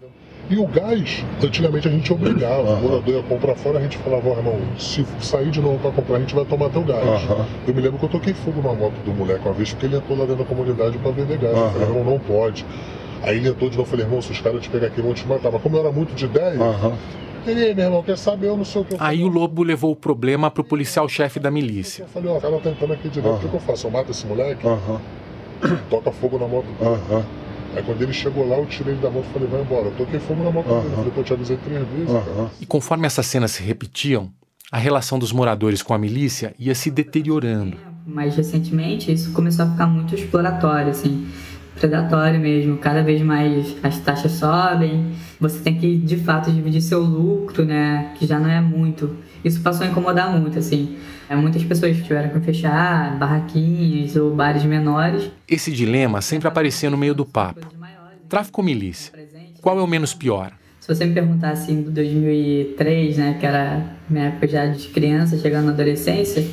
E o gás, antigamente a gente obrigava, o morador ia comprar fora, a gente falava, ó, irmão, se sair de novo para comprar, a gente vai tomar teu gás. Eu me lembro que eu toquei fogo na moto do moleque uma vez, porque ele entrou lá dentro da comunidade para vender gás. Eu falei, irmão, não pode. Aí ele entrou de novo, eu falei, irmão, se os caras te pegar aqui, vão te matar. Mas como eu era muito de ideia, ele, meu irmão, quer saber, eu não sei o que eu Aí o Lobo levou o problema pro policial-chefe da milícia. Eu falei, ó, o cara tá entrando aqui direto, o que, que eu faço? Eu mato esse moleque? Toca fogo na moto dele. Aí quando ele chegou lá, eu tirei ele da moto e falei, vai embora. Eu toquei fogo na moto dele. Pô, eu te avisei três vezes. E conforme essas cenas se repetiam, a relação dos moradores com a milícia ia se deteriorando. Mais recentemente, isso começou a ficar muito exploratório, assim, predatório mesmo. Cada vez mais as taxas sobem, você tem que, de fato, dividir seu lucro, né, que já não é muito. Isso passou a incomodar muito, assim. É, muitas pessoas tiveram que fechar barraquinhas ou bares menores. Esse dilema sempre aparecia no meio do papo. Tráfico ou milícia? Qual é o menos pior? Se você me perguntar assim, do 2003, né, que era minha época já de criança, chegando na adolescência,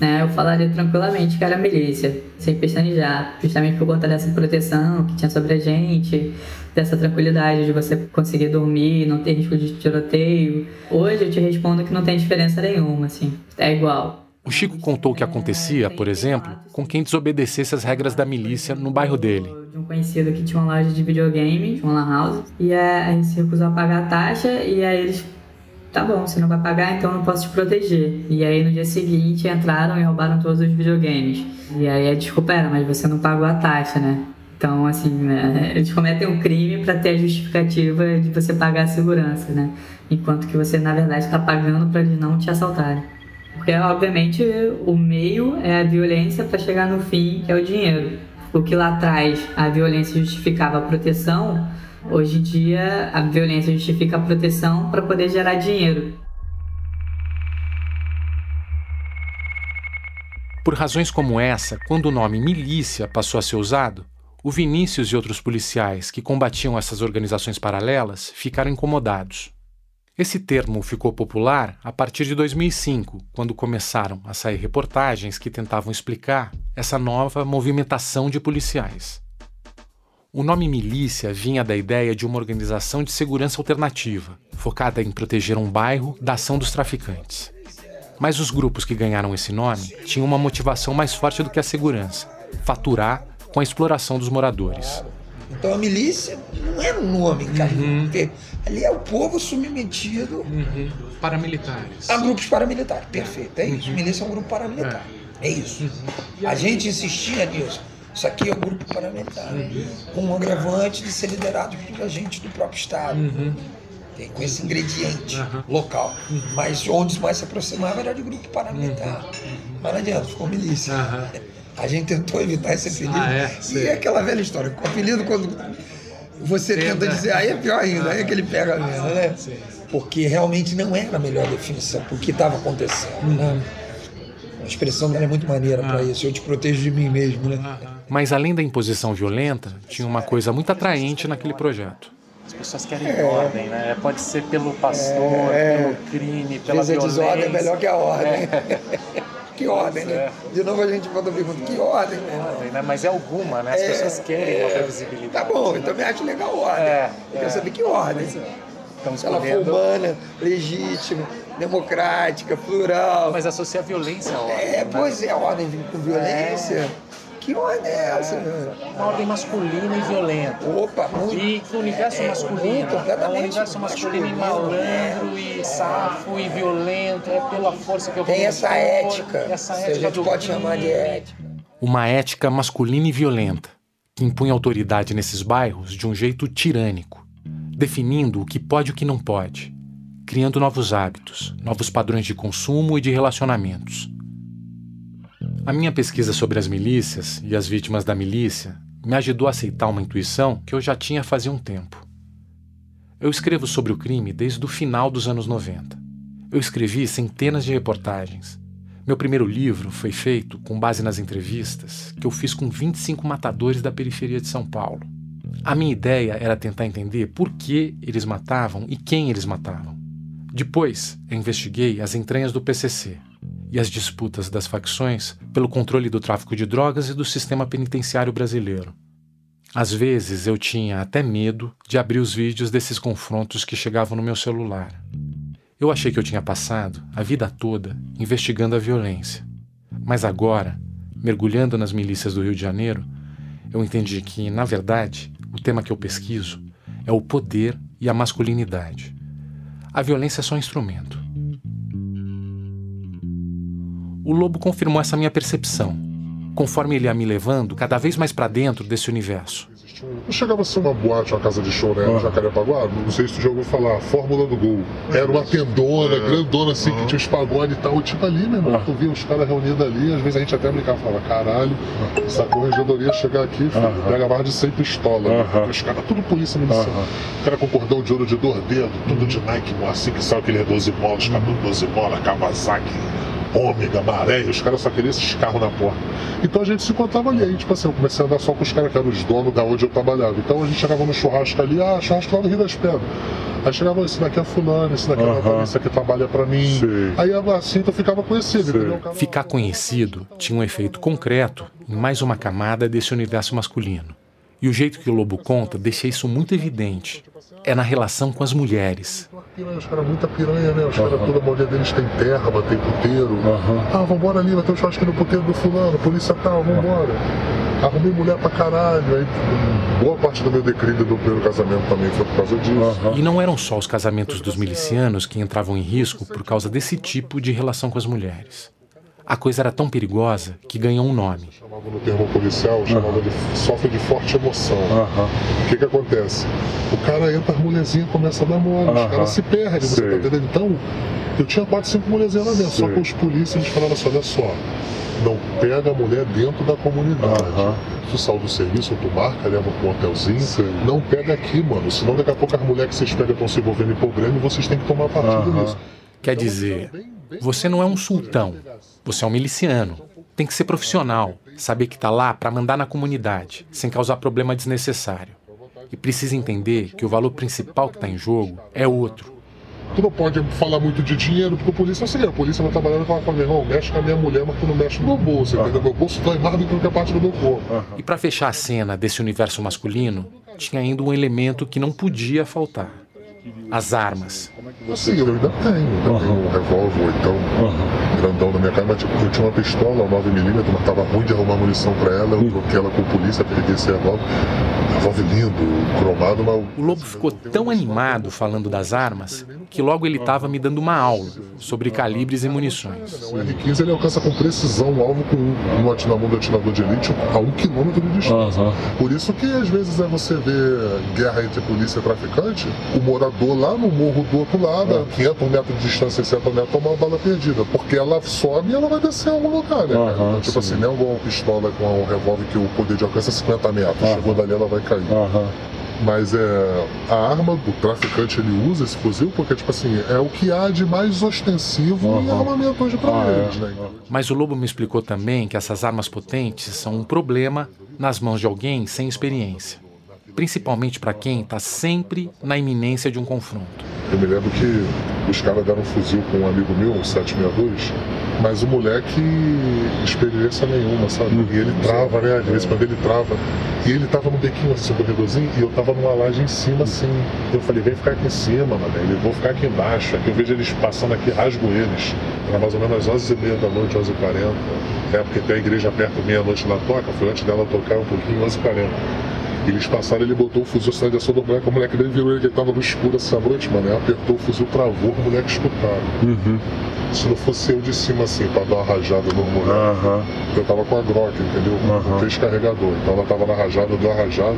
né, eu falaria tranquilamente que era milícia, sem pestanejar, justamente por conta dessa proteção que tinha sobre a gente, dessa tranquilidade de você conseguir dormir, não ter risco de tiroteio. Hoje eu te respondo que não tem diferença nenhuma, assim, é igual. O Chico contou o que acontecia, por exemplo, com quem desobedecesse as regras da milícia no bairro dele. De um conhecido que tinha uma loja de videogame, uma lan house, e aí se recusou a pagar a taxa, e aí eles tá bom, você não vai pagar, então eu não posso te proteger. E aí no dia seguinte entraram e roubaram todos os videogames. E aí a desculpa era, mas você não pagou a taxa, né? Então, assim, né, eles cometem um crime para ter a justificativa de você pagar a segurança, né? Enquanto que você, na verdade, está pagando para eles não te assaltarem. Porque, obviamente, o meio é a violência para chegar no fim, que é o dinheiro. O que lá atrás a violência justificava a proteção, Hoje em dia, a violência justifica a proteção para poder gerar dinheiro. Por razões como essa, quando o nome milícia passou a ser usado, o Vinícius e outros policiais que combatiam essas organizações paralelas ficaram incomodados. Esse termo ficou popular a partir de 2005, quando começaram a sair reportagens que tentavam explicar essa nova movimentação de policiais. O nome milícia vinha da ideia de uma organização de segurança alternativa, focada em proteger um bairro da ação dos traficantes. Mas os grupos que ganharam esse nome tinham uma motivação mais forte do que a segurança: faturar com a exploração dos moradores. Então a milícia não é um nome, cara, porque ali é o povo submetido Uhum. Paramilitares. a grupos paramilitares. Perfeito, é isso. Milícia é um grupo paramilitar. É, isso. A gente insistia nisso. Isso aqui é um grupo paramilitar, com um agravante de ser liderado por agentes do próprio Estado. Tem, com esse ingrediente local. Mas onde mais se aproximava era de grupo paramilitar. Mas não adianta, ficou milícia. A gente tentou evitar esse apelido. Ah, é? E é aquela velha história. O apelido, quando você tenta dizer, aí é pior ainda, aí é que ele pega mesmo, né? Porque realmente não era a melhor definição pro que estava acontecendo, né? A expressão dela é muito maneira para isso. Eu te protejo de mim mesmo, né? Mas além da imposição violenta, tinha uma coisa muito atraente naquele projeto. As pessoas querem É. ordem, né? Pode ser pelo pastor, É. pelo crime, pela Às vezes a violência. desordem é melhor que a ordem. É. que ordem, né? De novo a gente volta a pergunta, que ordem? Ordem, né? Mas é alguma, né? As É, pessoas querem uma é. previsibilidade. Tá bom, né? eu também acho legal a ordem. É, Eu é. quero saber que ordem. Estamos Se ela for escolhendo- humana, legítima, democrática, plural. Mas associa violência à ordem. É, né? pois é, a ordem com violência. Que ordem é essa? Uma ordem masculina e violenta. Opa, muito. E que o universo É, masculino muito, é um completamente universo masculino e masculino, malandro e safo e violento, é pela força que eu Tem essa ética. Essa Se a ética gente pode chamar de crime. ética. Uma ética masculina e violenta, que impõe autoridade nesses bairros de um jeito tirânico, definindo o que pode e o que não pode, criando novos hábitos, novos padrões de consumo e de relacionamentos. A minha pesquisa sobre as milícias e as vítimas da milícia me ajudou a aceitar uma intuição que eu já tinha fazia um tempo. Eu escrevo sobre o crime desde o final dos anos 90. Eu escrevi centenas de reportagens. Meu primeiro livro foi feito com base nas entrevistas que eu fiz com 25 matadores da periferia de São Paulo. A minha ideia era tentar entender por que eles matavam e quem eles matavam. Depois, eu investiguei as entranhas do PCC e as disputas das facções pelo controle do tráfico de drogas e do sistema penitenciário brasileiro. Às vezes eu tinha até medo de abrir os vídeos desses confrontos que chegavam no meu celular. Eu achei que eu tinha passado a vida toda investigando a violência. Mas agora, mergulhando nas milícias do Rio de Janeiro, eu entendi que, na verdade, o tema que eu pesquiso é o poder e a masculinidade. A violência é só um instrumento. O lobo confirmou essa minha percepção, conforme ele ia me levando cada vez mais para dentro desse universo. Não chegava a ser uma boate, uma casa de show, né? No Jacarepaguá, não sei se tu já ouviu falar, Fórmula do Gol. Era uma tendona, grandona assim, que tinha os pagodes e tal. Tipo ali, meu irmão, tu via os caras reunidos ali, às vezes a gente até brincava, falava, caralho, essa corregedoria chegar aqui, filho, pega mais de 100 pistolas. né? Os caras, tudo polícia miliciana. O cara com cordão de ouro de dois dedos, tudo de Nike, assim, que sabe aquele 12 molas, caras tudo 12 molas, Kawasaki. Ômega, maré, os caras só queriam esses carros na porta. Então a gente se contava ali. Aí, tipo assim, eu comecei a andar só com os caras que eram os donos da onde eu trabalhava. Então a gente chegava no churrasco ali, ah, churrasco lá no Rio das Pedras. Aí chegava, esse daqui é fulano, esse daqui é a polícia que trabalha pra mim. Aí assim tu ficava conhecido, entendeu? Ficar conhecido tinha um efeito concreto em mais uma camada desse universo masculino. E o jeito que o Lobo conta deixa isso muito evidente. É na relação com as mulheres. Piranha, os caras muita piranha, né? Os caras, toda a maioria deles tem terra, tem puteiro. Ah, vambora ali, vai ter um churrasco no puteiro do fulano, polícia tal, vambora. Arrumei mulher pra caralho. Aí, boa parte do meu declínio do primeiro casamento também foi por causa disso. E não eram só os casamentos dos milicianos que entravam em risco por causa desse tipo de relação com as mulheres. A coisa era tão perigosa que ganhou um nome. Chamava no termo policial, chamava de sofre de forte emoção. O que que acontece? O cara entra, as mulherzinhas começam a dar mole, os caras se perdem, você tá entendendo? Então, eu tinha quatro, cinco mulherzinhas lá dentro, só que os polícias eles falavam assim, olha só, não pega a mulher dentro da comunidade. Tu sai do serviço, tu marca, leva pro hotelzinho, não pega aqui, mano, senão daqui a pouco as mulheres que vocês pegam estão se envolvendo em problema e vocês têm que tomar partido nisso. Quer dizer, você não é um sultão, você é um miliciano. Tem que ser profissional, saber que está lá para mandar na comunidade, sem causar problema desnecessário. E precisa entender que o valor principal que está em jogo é outro. Tu não pode falar muito de dinheiro, porque o polícia assim, a polícia vai trabalhando e fala, meu irmão, mexe com a minha mulher, mas tu não mexe no meu bolso, entendeu? Meu bolso dói mais do que qualquer parte do meu corpo. E para fechar a cena desse universo masculino, tinha ainda um elemento que não podia faltar: as armas. Assim, eu ainda tenho, ainda tenho um revólver, ou então, grandão na minha casa, mas tipo, eu tinha uma pistola, 9mm, mas tava ruim de arrumar munição pra ela, eu troquei ela com a polícia, peguei esse revólver. Revólver lindo, cromado, mas O Lobo ficou tão animado falando das armas que logo ele estava me dando uma aula sobre calibres e munições. o R15 ele alcança com precisão o alvo com um, um atinador de atinador de elite a um quilômetro de distância. Por isso que às vezes é você ver guerra entre polícia e traficante, o morador lá no morro do outro lado, a 500 metros de distância, 60 metros, toma uma bala perdida. Porque ela sobe e ela vai descer em algum lugar, né? Então, tipo assim, não é igual uma pistola com um revólver que o poder de alcance é 50 metros. Chegou dali, ela vai cair. Mas é, a arma do traficante ele usa esse fuzil porque, tipo assim, é o que há de mais ostensivo em armamento hoje pra eles, né? Mas o Lobo me explicou também que essas armas potentes são um problema nas mãos de alguém sem experiência. Principalmente para quem está sempre na iminência de um confronto. Eu me lembro que os caras deram um fuzil com um amigo meu, um 762, mas o moleque, experiência nenhuma, sabe? E ele trava, né? Às vezes quando ele trava. E ele tava no bequinho assim, no corredorzinho, e eu tava numa laje em cima, assim. Eu falei, vem ficar aqui em cima, mano. Ele, vou ficar aqui embaixo. Aqui eu vejo eles passando aqui, rasgo eles. Era mais ou menos às 11h30 da noite, 11h40. É, porque tem a igreja perto, meia-noite na toca, foi antes dela tocar um pouquinho, 11h40. Eles passaram, ele botou o fuzil na direção do moleque, o moleque dele virou, ele tava no escuro essa noite, mano, ele apertou o fuzil, travou, o moleque escutaram. Uhum. Se não fosse eu de cima assim, pra dar uma rajada no moleque, Aham. eu tava com a Glock, entendeu? Com três carregador. Então ela tava na rajada, eu dei uma rajada,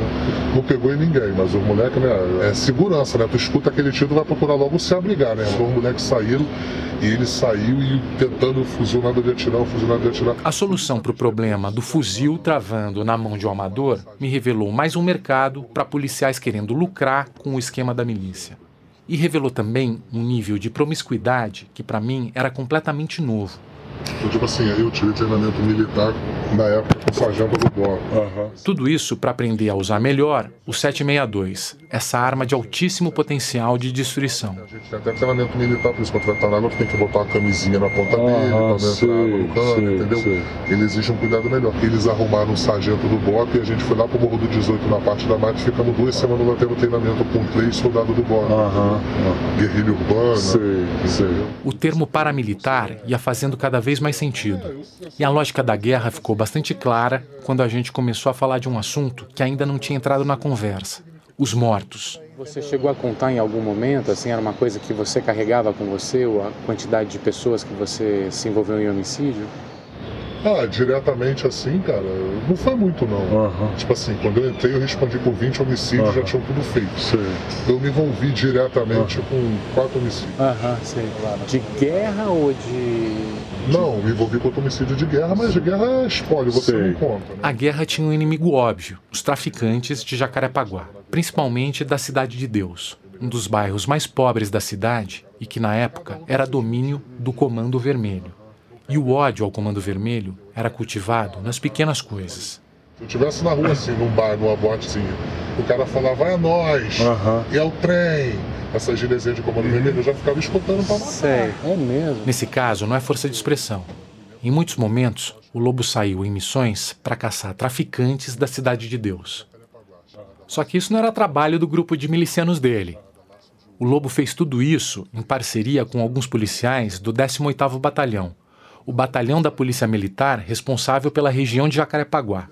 não pegou em ninguém, mas o moleque, né, é segurança, né? Tu escuta aquele tiro, tu vai procurar logo se abrigar, né? Então os moleques saíram e ele saiu e tentando o fuzil nada de atirar, o fuzil nada de atirar. A solução para o problema do fuzil travando na mão de um amador me revelou mais um mercado para policiais querendo lucrar com o esquema da milícia. E revelou também um nível de promiscuidade que para mim era completamente novo. Então, tipo assim, eu tive treinamento militar na época com o sargento do Bora. Tudo isso para aprender a usar melhor o 762, essa arma de altíssimo potencial de destruição. Tem até treinamento militar, por isso quando vai estar na água, tu tem que botar uma camisinha na ponta dele, pra não entrar água no cano, entendeu? Ele exige um cuidado melhor. Eles arrumaram um sargento do BOP e a gente foi lá pro Morro do 18 na parte da mata e ficamos duas semanas lá tendo treinamento com três soldados do BOP. Guerrilha urbana. entendeu? O termo paramilitar ia fazendo cada vez mais sentido. E a lógica da guerra ficou bastante clara quando a gente começou a falar de um assunto que ainda não tinha entrado na conversa: os mortos. Você chegou a contar em algum momento, assim, era uma coisa que você carregava com você, ou a quantidade de pessoas que você se envolveu em homicídio? Ah, diretamente assim, cara, não foi muito não. Tipo assim, quando eu entrei eu respondi por 20 homicídios, já tinham tudo feito. Eu me envolvi diretamente com quatro homicídios. Aham, sei. De guerra ou de. Não, me envolvi com outro homicídio de guerra, mas de guerra é espólio, você não conta. né? A guerra tinha um inimigo óbvio: os traficantes de Jacarepaguá, principalmente da Cidade de Deus, um dos bairros mais pobres da cidade e que na época era domínio do Comando Vermelho. E o ódio ao Comando Vermelho era cultivado nas pequenas coisas. Se eu estivesse na rua assim, num bar, numa botezinha, o cara falava, é nós, é o trem, essa gíriazinha de comando vermelho, eu já ficava escutando pra matar. é mesmo. Nesse caso, não é força de expressão. Em muitos momentos, o lobo saiu em missões para caçar traficantes da Cidade de Deus. Só que isso não era trabalho do grupo de milicianos dele. O lobo fez tudo isso em parceria com alguns policiais do 18º Batalhão, o batalhão da Polícia Militar responsável pela região de Jacarepaguá.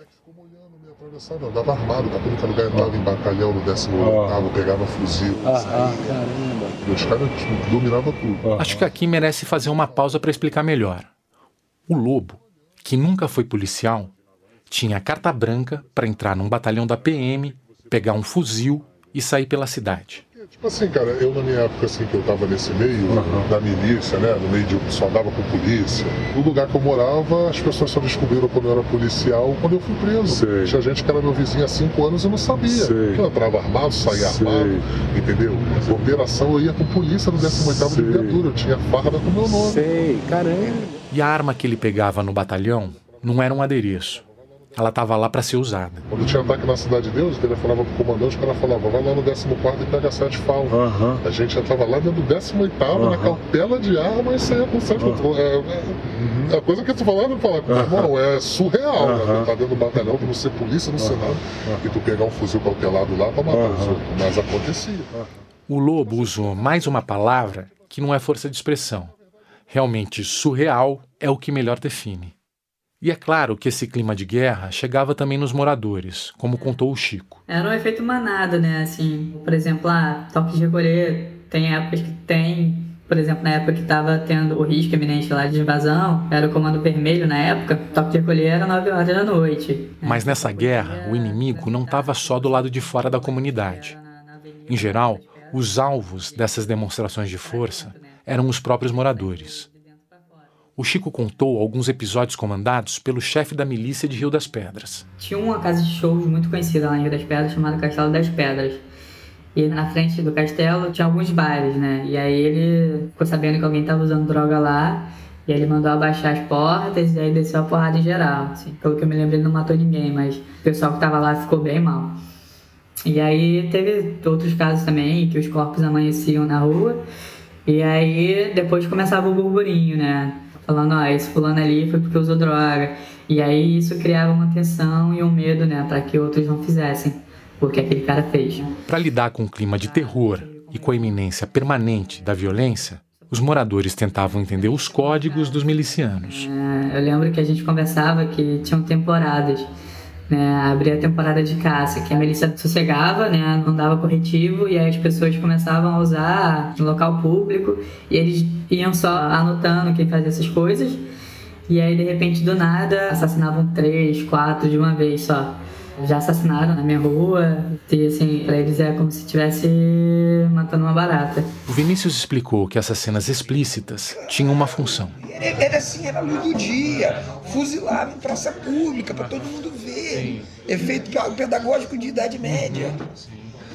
Eu andava armado, que lugar entrava em batalhão no 18º, pegava fuzil. Ah, caramba. Os caras dominavam tudo. Acho que aqui merece fazer uma pausa para explicar melhor. O Lobo, que nunca foi policial, tinha carta branca para entrar num batalhão da PM, pegar um fuzil e sair pela cidade. Tipo assim, cara, eu na minha época assim que eu tava nesse meio da milícia, né? No meio de só andava com polícia. No lugar que eu morava, as pessoas só descobriram quando eu era policial quando eu fui preso. Tinha gente que era meu vizinho há cinco anos e eu não sabia. Sei. Eu entrava armado, saía Sei. armado, entendeu? Operação eu ia com polícia no 18 de viatura, eu tinha farda com meu nome. Sei, caramba. E a arma que ele pegava no batalhão não era um adereço. Ela estava lá para ser usada. Quando tinha ataque na Cidade de Deus, ele falava pro comandante, o cara falava, vai lá no 14 e pega 7 falas. A gente já tava lá dentro do 18 na cautela de arma e saía com 7 é, é, é a coisa que tu falava, não falar, irmão, é surreal, né? Tu tá dentro do batalhão, tu não ser polícia, não ser nada, e tu pegar um fuzil cautelado lá pra matar os outros. Mas acontecia. O Lobo usou mais uma palavra que não é força de expressão. Realmente surreal é o que melhor define. E é claro que esse clima de guerra chegava também nos moradores, como contou o Chico. Era um efeito manada, né? Assim, por exemplo, ah, toque de recolher, tem épocas que tem. Por exemplo, na época que estava tendo o risco iminente lá de invasão, era o comando vermelho na época, toque de recolher era 9 horas da noite. Mas nessa guerra, o inimigo não estava só do lado de fora da comunidade. Em geral, os alvos dessas demonstrações de força eram os próprios moradores. O Chico contou alguns episódios comandados pelo chefe da milícia de Rio das Pedras. Tinha uma casa de shows muito conhecida lá em Rio das Pedras, chamada Castelo das Pedras. E na frente do castelo tinha alguns bares, né? E aí ele ficou sabendo que alguém estava usando droga lá. E aí ele mandou abaixar as portas e aí desceu a porrada em geral. Assim. Pelo que eu me lembro, ele não matou ninguém, mas o pessoal que estava lá ficou bem mal. E aí teve outros casos também, que os corpos amanheciam na rua. E aí depois começava o burburinho, né? Falando, ó, esse fulano ali foi porque usou droga. E aí isso criava uma tensão e um medo, né? Para que outros não fizessem o que aquele cara fez. Para lidar com o clima de terror e com a iminência permanente da violência, os moradores tentavam entender os códigos dos milicianos. É, eu lembro que a gente conversava que tinham temporadas. Né, abrir a temporada de caça, que a milícia sossegava, né, não dava corretivo e aí as pessoas começavam a usar no local público e eles iam só anotando quem fazia essas coisas e aí de repente do nada assassinavam três, quatro de uma vez só já assassinaram na minha rua. E assim, pra eles é como se estivesse matando uma barata. O Vinícius explicou que essas cenas explícitas tinham uma função. Era, assim, era luz do dia, fuzilava em praça pública para todo mundo ver. Efeito pedagógico de idade média.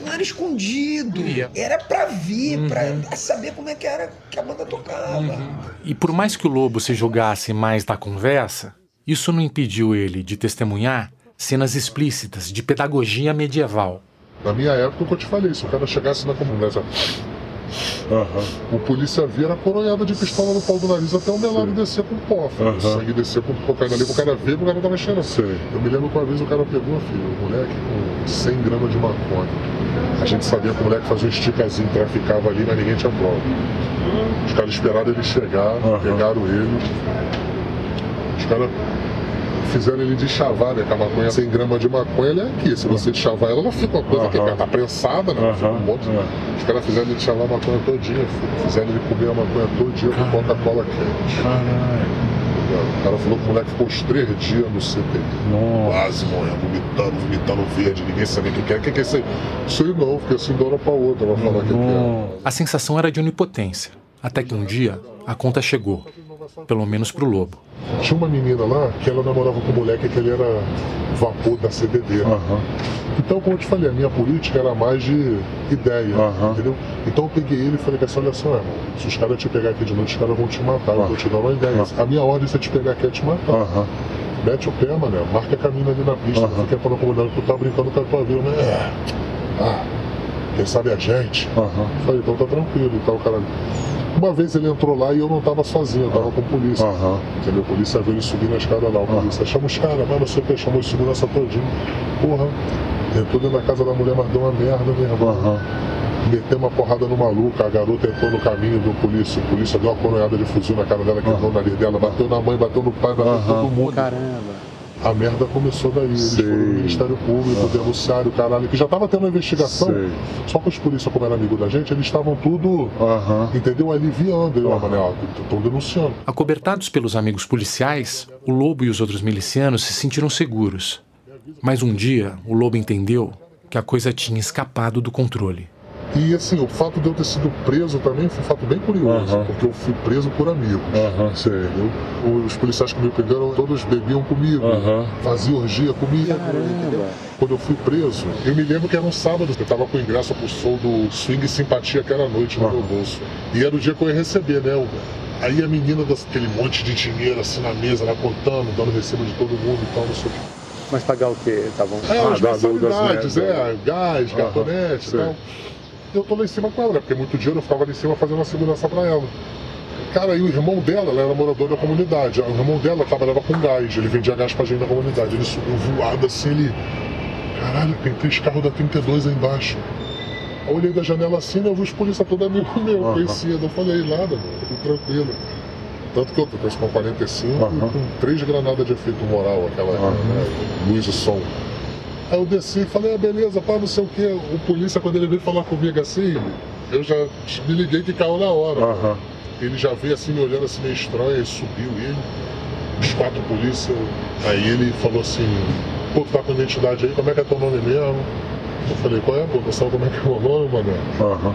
Não era escondido, era para ver, uhum. para saber como é que era que a banda tocava. Uhum. E por mais que o Lobo se jogasse mais da conversa, isso não impediu ele de testemunhar cenas explícitas de pedagogia medieval. Na minha época, o que eu te falei, se o cara chegasse na comunidade, Uhum. O polícia vira coronhada de pistola no pau do nariz até o melado descer com pó. Uhum. O sangue descer com cocaína ali, o cara ver, o cara tava cheirando. Sim. Eu me lembro que uma vez o cara pegou, filho, o moleque com 100 gramas de maconha. A gente sabia que o moleque fazia um esticazinho, traficava ali, mas ninguém tinha prova. Os caras esperaram ele chegar, uhum. pegaram ele. Os caras fizeram ele de chavar, né? Com a maconha 100 gramas de maconha, ele é aqui. Se você chavar ela, ela fica uma coisa que tá prensada, né? Fica um monte. Os caras fizeram ele de chavar a maconha todinha, fizeram ele comer a maconha todinha com Coca-Cola quente. Caralho. O cara falou que o moleque ficou uns três dias no CTI. Quase morrendo, vomitando, vomitando verde, ninguém sabia o que, que é. O que, que é isso aí? Isso aí não, fiquei assim de hora pra outra, vai falar o que, que é. A sensação era de onipotência. Até que um dia a conta chegou pelo menos pro lobo. Tinha uma menina lá que ela namorava com um moleque que ele era vapor da CBD. Uhum. Então, como eu te falei, a minha política era mais de ideia, uhum. entendeu? Então eu peguei ele e falei assim, olha só, irmão, se os caras te pegar aqui de noite, os caras vão te matar, eu vou te dar uma ideia. A minha ordem se te pegar aqui é te matar. Mete o pé, mano, marca caminho ali na pista, uhum. fica falando com o que tu tá brincando com a tua vida, né? É. Ah, quem sabe a gente. Uhum. Falei, então tá tranquilo e tal, cara. Uma vez ele entrou lá e eu não estava sozinho, eu estava com polícia. Uhum. Entendeu? A polícia veio subir na escada lá. O polícia chama os caras, mas não sei o que, chamou de segurança todinho. Porra, entrou dentro da casa da mulher, mas deu uma merda, meu irmão. Uhum. Meteu uma porrada no maluco, a garota entrou no caminho do polícia, o polícia deu uma coronhada de fuzil na cara dela, quebrou uhum. o nariz dela, bateu na mãe, bateu no pai, bateu uhum. todo mundo. Caramba a merda começou daí. Eles Sei. foram no Ministério Público, uhum. denunciaram o caralho, que já estava tendo uma investigação. Sei. Só que os polícias, como eram amigo da gente, eles estavam tudo, entendeu? Aliviando. Uhum. Mané, estão denunciando. Acobertados pelos amigos policiais, o Lobo e os outros milicianos se sentiram seguros. Mas um dia, o Lobo entendeu que a coisa tinha escapado do controle. E assim, o fato de eu ter sido preso também foi um fato bem curioso, uhum. porque eu fui preso por amigos. Uhum, Os policiais que me pegaram, todos bebiam comigo, uhum. faziam orgia comigo. Quando eu fui preso, eu me lembro que era um sábado, eu estava com ingresso pro show do Swing Simpatia que era à noite no meu bolso. E era o dia que eu ia receber, né? Aí a menina daquele monte de dinheiro assim na mesa, lá contando, dando recibo de todo mundo e tal, não sei o quê. Mas pagar o quê? Tá bom? É, ah, as mensalidades, é, gás, gatonete e tal eu tô lá em cima com ela, né? Porque muito dinheiro eu ficava ali em cima fazendo a segurança pra ela. Cara, e o irmão dela, ela era morador da comunidade. O irmão dela trabalhava com gás, ele vendia gás pra gente na comunidade. Ele subiu voado assim, ele. Caralho, tem três carros da 32 aí embaixo. Eu olhei da janela assim, né, eu vi os polícia todo amigo meu, uhum. conhecido. Eu falei, nada, mano, tudo tranquilo. Tanto que eu tô com 45 uhum. e com três granadas de efeito moral, aquela uhum. né, luz e som. Aí eu desci e falei, ah, beleza, pá, não sei o que. O polícia, quando ele veio falar comigo assim, eu já me liguei que caiu na hora. Uhum. Ele já veio assim, me olhando assim meio estranho, aí subiu ele, os quatro polícias. Aí ele falou assim, pô, tu tá com identidade aí, como é que é teu nome mesmo? Eu falei, qual é, pô, tu sabe como é que é o nome, mano? Uhum.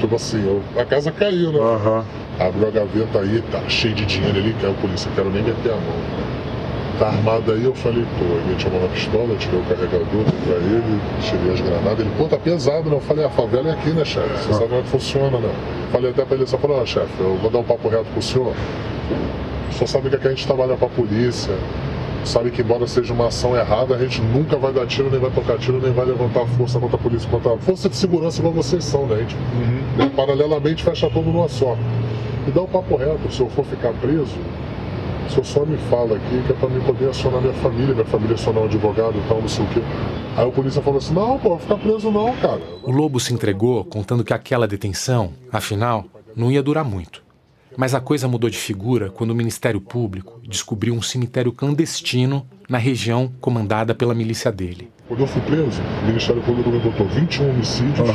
Tipo assim, eu, a casa caiu, né? Uhum. Abriu a gaveta aí, tá cheio de dinheiro ali, caiu a polícia, quero nem meter a mão tá armado aí? Eu falei, pô, ele meti a mão na pistola, tirei o carregador, pra ele, tirei as granadas. Ele, pô, tá pesado, né? Eu falei, a favela é aqui, né, chefe? Você sabe como é que funciona, né? Falei até pra ele, só falou, ó, chefe, eu vou dar um papo reto pro senhor. O senhor sabe que aqui a gente trabalha pra polícia, sabe que embora seja uma ação errada, a gente nunca vai dar tiro, nem vai tocar tiro, nem vai levantar força contra a polícia, contra a força de segurança igual vocês são, né? A gente, uhum. paralelamente, fecha tudo numa só. E dá um papo reto, se eu for ficar preso, senhor só me fala aqui que é para mim poder acionar minha família, minha família acionar um advogado e tal, não sei o quê. Aí o polícia falou assim: não, pô, ficar preso não, cara. O Lobo se entregou contando que aquela detenção, afinal, não ia durar muito. Mas a coisa mudou de figura quando o Ministério Público descobriu um cemitério clandestino na região comandada pela milícia dele. Quando eu fui preso, o Ministério Público me botou 21 homicídios,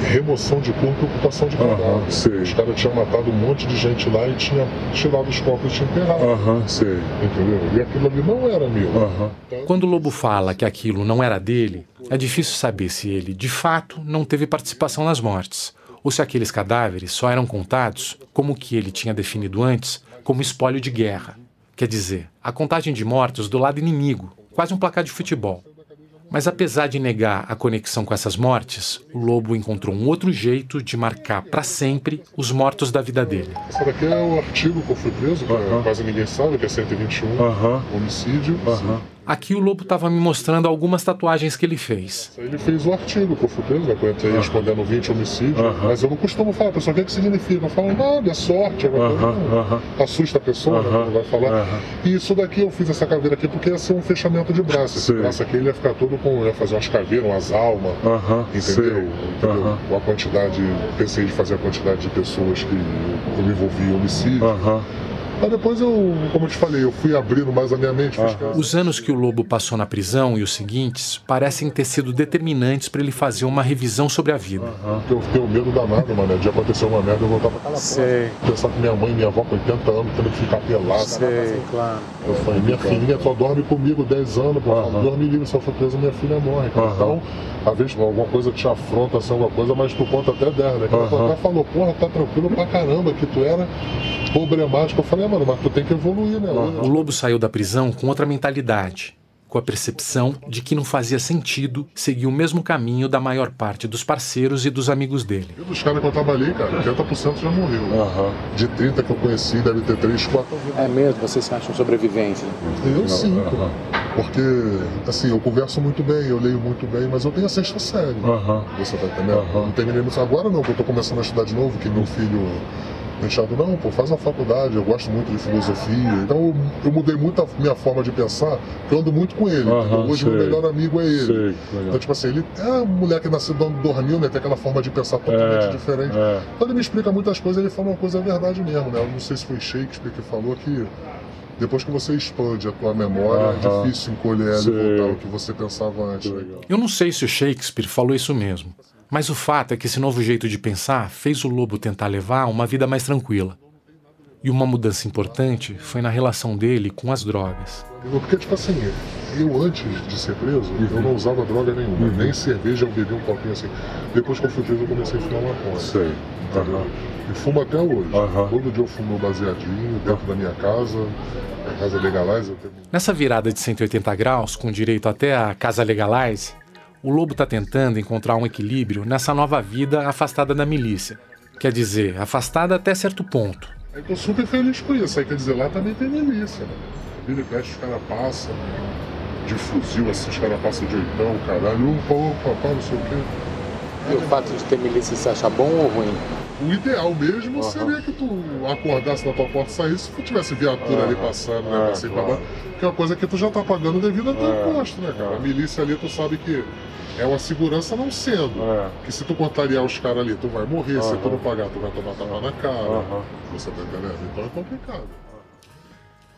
remoção de corpo e ocupação de cadáver. Os caras tinham matado um monte de gente lá e tinha tirado os corpos e tinha enterrado. Entendeu? E aquilo ali não era meu. Quando o Lobo fala que aquilo não era dele, é difícil saber se ele, de fato, não teve participação nas mortes, ou se aqueles cadáveres só eram contados, como o que ele tinha definido antes, como espólio de guerra. Quer dizer, a contagem de mortos do lado inimigo, quase um placar de futebol. Mas apesar de negar a conexão com essas mortes, o Lobo encontrou um outro jeito de marcar para sempre os mortos da vida dele. Esse daqui é o artigo que eu fui preso, que é quase ninguém sabe, que é 121, homicídio. Aqui o Lobo estava me mostrando algumas tatuagens que ele fez. Ele fez o artigo que eu fui preso, né, que eu entrei respondendo 20 homicídios, mas eu não costumo falar, pessoal, o que, é que significa? Eu falo, nada, é sorte, não. assusta a pessoa, né, quando vai falar. E isso daqui eu fiz essa caveira aqui porque ia ser um fechamento de braço. Esse braço aqui ele ia ficar todo com, ia fazer umas caveiras, umas almas, entendeu? entendeu? A quantidade, pensei de fazer a quantidade de pessoas que eu me envolvi em homicídio. Mas depois eu, como eu te falei, eu fui abrindo mais a minha mente. fui Os anos que o Lobo passou na prisão e os seguintes parecem ter sido determinantes para ele fazer uma revisão sobre a vida. Eu tenho medo danado, mano. De acontecer uma merda, eu voltar pra casa Sei. Pensar que minha mãe e minha avó com 80 anos tendo que ficar pelada. Sei, claro. Eu falei, minha filhinha só dorme comigo 10 anos, pô. Uhum. Dorme livre, se eu for preso, minha filha morre. cara. Então, às vezes alguma coisa te afronta, assim, alguma coisa, mas tu conta até 10, né? Que ela falou, porra, tá tranquilo pra caramba, que tu era problemático. Eu falei, "Ah, mano, mas tu tem que evoluir, né? O Lobo saiu da prisão com outra mentalidade, com a percepção de que não fazia sentido seguir o mesmo caminho da maior parte dos parceiros e dos amigos dele. E dos caras que eu trabalhei, cara, 80% já morreu. De 30 que eu conheci, deve ter 3, 4 É mesmo? Vocês se acham sobreviventes? Eu sim, pô. Porque, assim, eu converso muito bem, eu leio muito bem, mas eu tenho a sexta série. Você tá entendendo? Eu Não terminei muito agora não, que eu tô começando a estudar de novo, que meu filho deixado, não, pô, faz uma faculdade, eu gosto muito de filosofia. Então eu, eu mudei muito a minha forma de pensar, porque eu ando muito com ele. entendeu? Hoje sei. meu melhor amigo é ele. Sei, então, tipo assim, ele é um moleque que nasceu dando dormiu, né? Tem aquela forma de pensar totalmente É, diferente. é. Então ele me explica muitas coisas, ele fala uma coisa é verdade mesmo, né? Eu não sei se foi Shakespeare que falou que depois que você expande a tua memória, é difícil encolher ela e voltar ao que você pensava antes. né? Eu não sei se o Shakespeare falou isso mesmo, mas o fato é que esse novo jeito de pensar fez o Lobo tentar levar uma vida mais tranquila. E uma mudança importante foi na relação dele com as drogas. Porque, tipo assim, eu antes de ser preso, eu não usava droga nenhuma, nem cerveja eu bebi um copinho assim. Depois que eu fui preso, eu comecei a fumar maconha. Sei. Entendeu? E fumo até hoje. Todo dia eu fumo meu baseadinho dentro da minha casa, a casa legalize. Eu tenho... Nessa virada de 180 graus, com direito até a casa legalize, o Lobo está tentando encontrar um equilíbrio nessa nova vida afastada da milícia. Quer dizer, afastada até certo ponto. Aí tô super feliz com isso. Aí quer dizer, lá também tem milícia, né? Vira e mexe, os caras passam de fuzil, assim, os caras passam de oitão, caralho, um pô, papá, não sei o quê. E o fato de ter milícia você acha bom ou ruim? O ideal mesmo Aham. seria que tu acordasse na tua porta e saísse se tu tivesse viatura ali Aham. passando, né? Pra claro. baixo. Que é uma coisa que tu já tá pagando devido ao teu É. imposto, né, cara? A milícia ali, tu sabe que é uma segurança não sendo. Que se tu contrariar os caras ali, tu vai morrer. Se tu não pagar, tu vai tomar tapa na cara. Você tá entendendo? Então é complicado.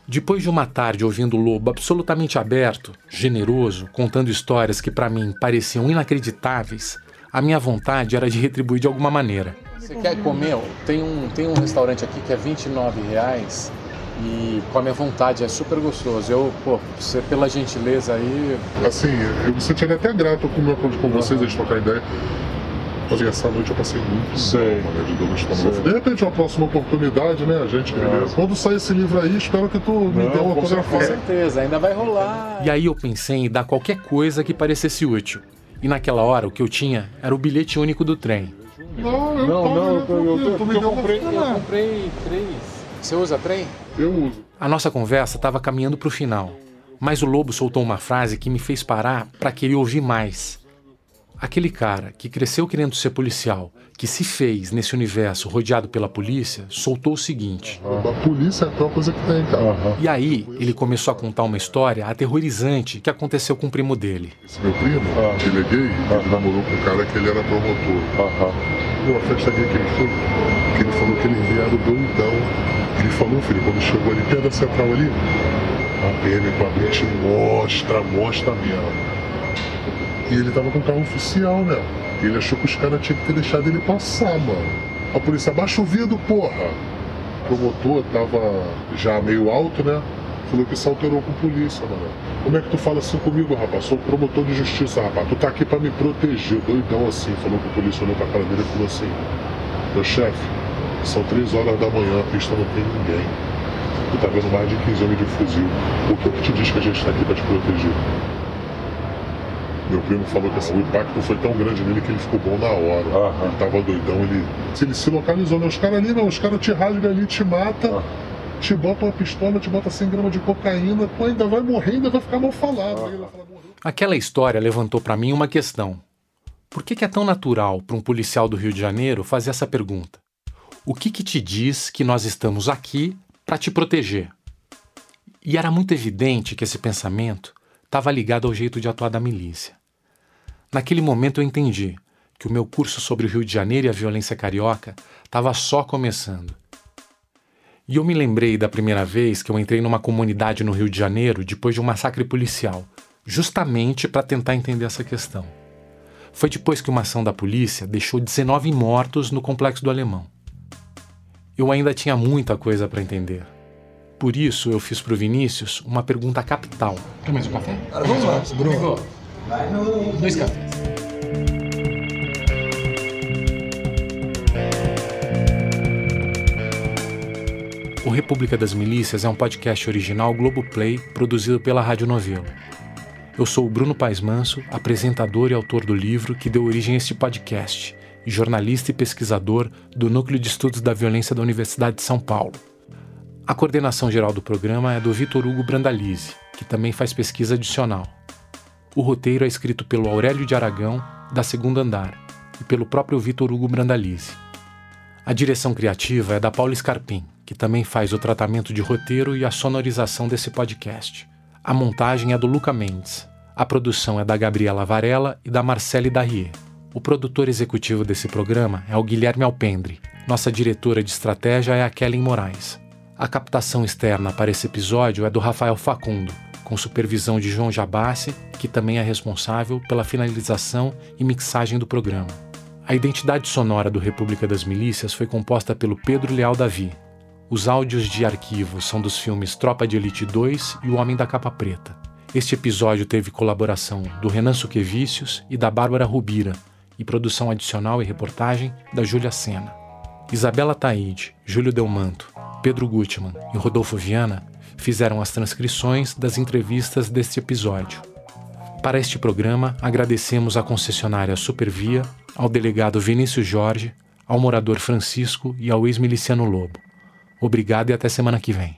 Depois de uma tarde ouvindo o Lobo absolutamente aberto, generoso, contando histórias que para mim pareciam inacreditáveis, a minha vontade era de retribuir de alguma maneira. Você quer comer? Tem um, tem um restaurante aqui que é 29 reais e come à vontade, é super gostoso. Eu, pô, você pela gentileza aí. Assim, eu me sentiria até grato com, meu, com vocês, a gente trocar ideia. Mas essa noite eu passei muito Sei. mal, né, de. De repente, uma próxima oportunidade, né, a gente... Quando sair esse livro aí, espero que tu me dê uma com autografada. certeza, ainda vai rolar. E aí eu pensei em dar qualquer coisa que parecesse útil. E naquela hora o que eu tinha era o bilhete único do trem. Não, eu Não, pago, não, eu, eu, porque tu me eu deu comprei, eu comprei três. Você usa trem? Eu uso. A nossa conversa estava caminhando para o final, mas o Lobo soltou uma frase que me fez parar para querer ouvir mais. Aquele cara que cresceu querendo ser policial, que se fez nesse universo rodeado pela polícia, soltou o seguinte. A polícia é a pior coisa que tem, cara. E aí, ele começou a contar uma história aterrorizante que aconteceu com o primo dele. Esse meu primo, ele é gay, ele namorou com um cara que ele era promotor. Pô, a festa gay que ele foi, que ele falou que eles vieram doidão. Ele falou, filho, quando chegou ali perto da central ali, a PM com a blitz mostra, mostra mesmo. E ele tava com carro oficial, né? E ele achou que os caras tinham que ter deixado ele passar, mano. A polícia abaixa o vidro, porra. O promotor tava já meio alto, né? Falou que se alterou com polícia, mano. Como é que tu fala assim comigo, rapaz? Sou promotor de justiça, rapaz. Tu tá aqui pra me proteger, doidão assim. Falou que o polícia olhou pra cara dele e falou assim: Meu chefe, são três horas da manhã, a pista não tem ninguém. Tu tá vendo mais de 15 homens de fuzil. O que, que te diz que a gente tá aqui pra te proteger? Meu primo falou que assim, o impacto foi tão grande nele que ele ficou bom na hora. Uhum. Ele tava doidão, ele. Se ele se localizou, né? Os caras ali, não, os caras te rasgam ali, te matam. Uhum te bota uma pistola, te bota 100 gramas de cocaína, pô, ainda vai morrer, ainda vai ficar mal falado. Aquela história levantou para mim uma questão. Por que, que é tão natural para um policial do Rio de Janeiro fazer essa pergunta? O que, que te diz que nós estamos aqui para te proteger? E era muito evidente que esse pensamento estava ligado ao jeito de atuar da milícia. Naquele momento eu entendi que o meu curso sobre o Rio de Janeiro e a violência carioca estava só começando e eu me lembrei da primeira vez que eu entrei numa comunidade no Rio de Janeiro depois de um massacre policial, justamente para tentar entender essa questão. Foi depois que uma ação da polícia deixou 19 mortos no complexo do Alemão. Eu ainda tinha muita coisa para entender. Por isso, eu fiz para o Vinícius uma pergunta capital. Quer mais um café? Vamos lá, Bruno. Vai no... Dois cafés. O República das Milícias é um podcast original Globoplay produzido pela Rádio Novelo. Eu sou o Bruno Paes Manso, apresentador e autor do livro que deu origem a este podcast, e jornalista e pesquisador do Núcleo de Estudos da Violência da Universidade de São Paulo. A coordenação geral do programa é do Vitor Hugo Brandalize, que também faz pesquisa adicional. O roteiro é escrito pelo Aurélio de Aragão, da Segunda Andar, e pelo próprio Vitor Hugo Brandalize. A direção criativa é da Paula Scarpim, que também faz o tratamento de roteiro e a sonorização desse podcast. A montagem é do Luca Mendes. A produção é da Gabriela Varela e da Marcele Darrier. O produtor executivo desse programa é o Guilherme Alpendre. Nossa diretora de estratégia é a Kellen Moraes. A captação externa para esse episódio é do Rafael Facundo, com supervisão de João Jabassi, que também é responsável pela finalização e mixagem do programa. A identidade sonora do República das Milícias foi composta pelo Pedro Leal Davi, os áudios de arquivo são dos filmes Tropa de Elite 2 e O Homem da Capa Preta. Este episódio teve colaboração do Renan Suquevicius e da Bárbara Rubira, e produção adicional e reportagem da Júlia Sena. Isabela Taide, Júlio Delmanto, Pedro Gutmann e Rodolfo Viana fizeram as transcrições das entrevistas deste episódio. Para este programa, agradecemos à concessionária Supervia, ao delegado Vinícius Jorge, ao morador Francisco e ao ex-miliciano Lobo. Obrigado e até semana que vem.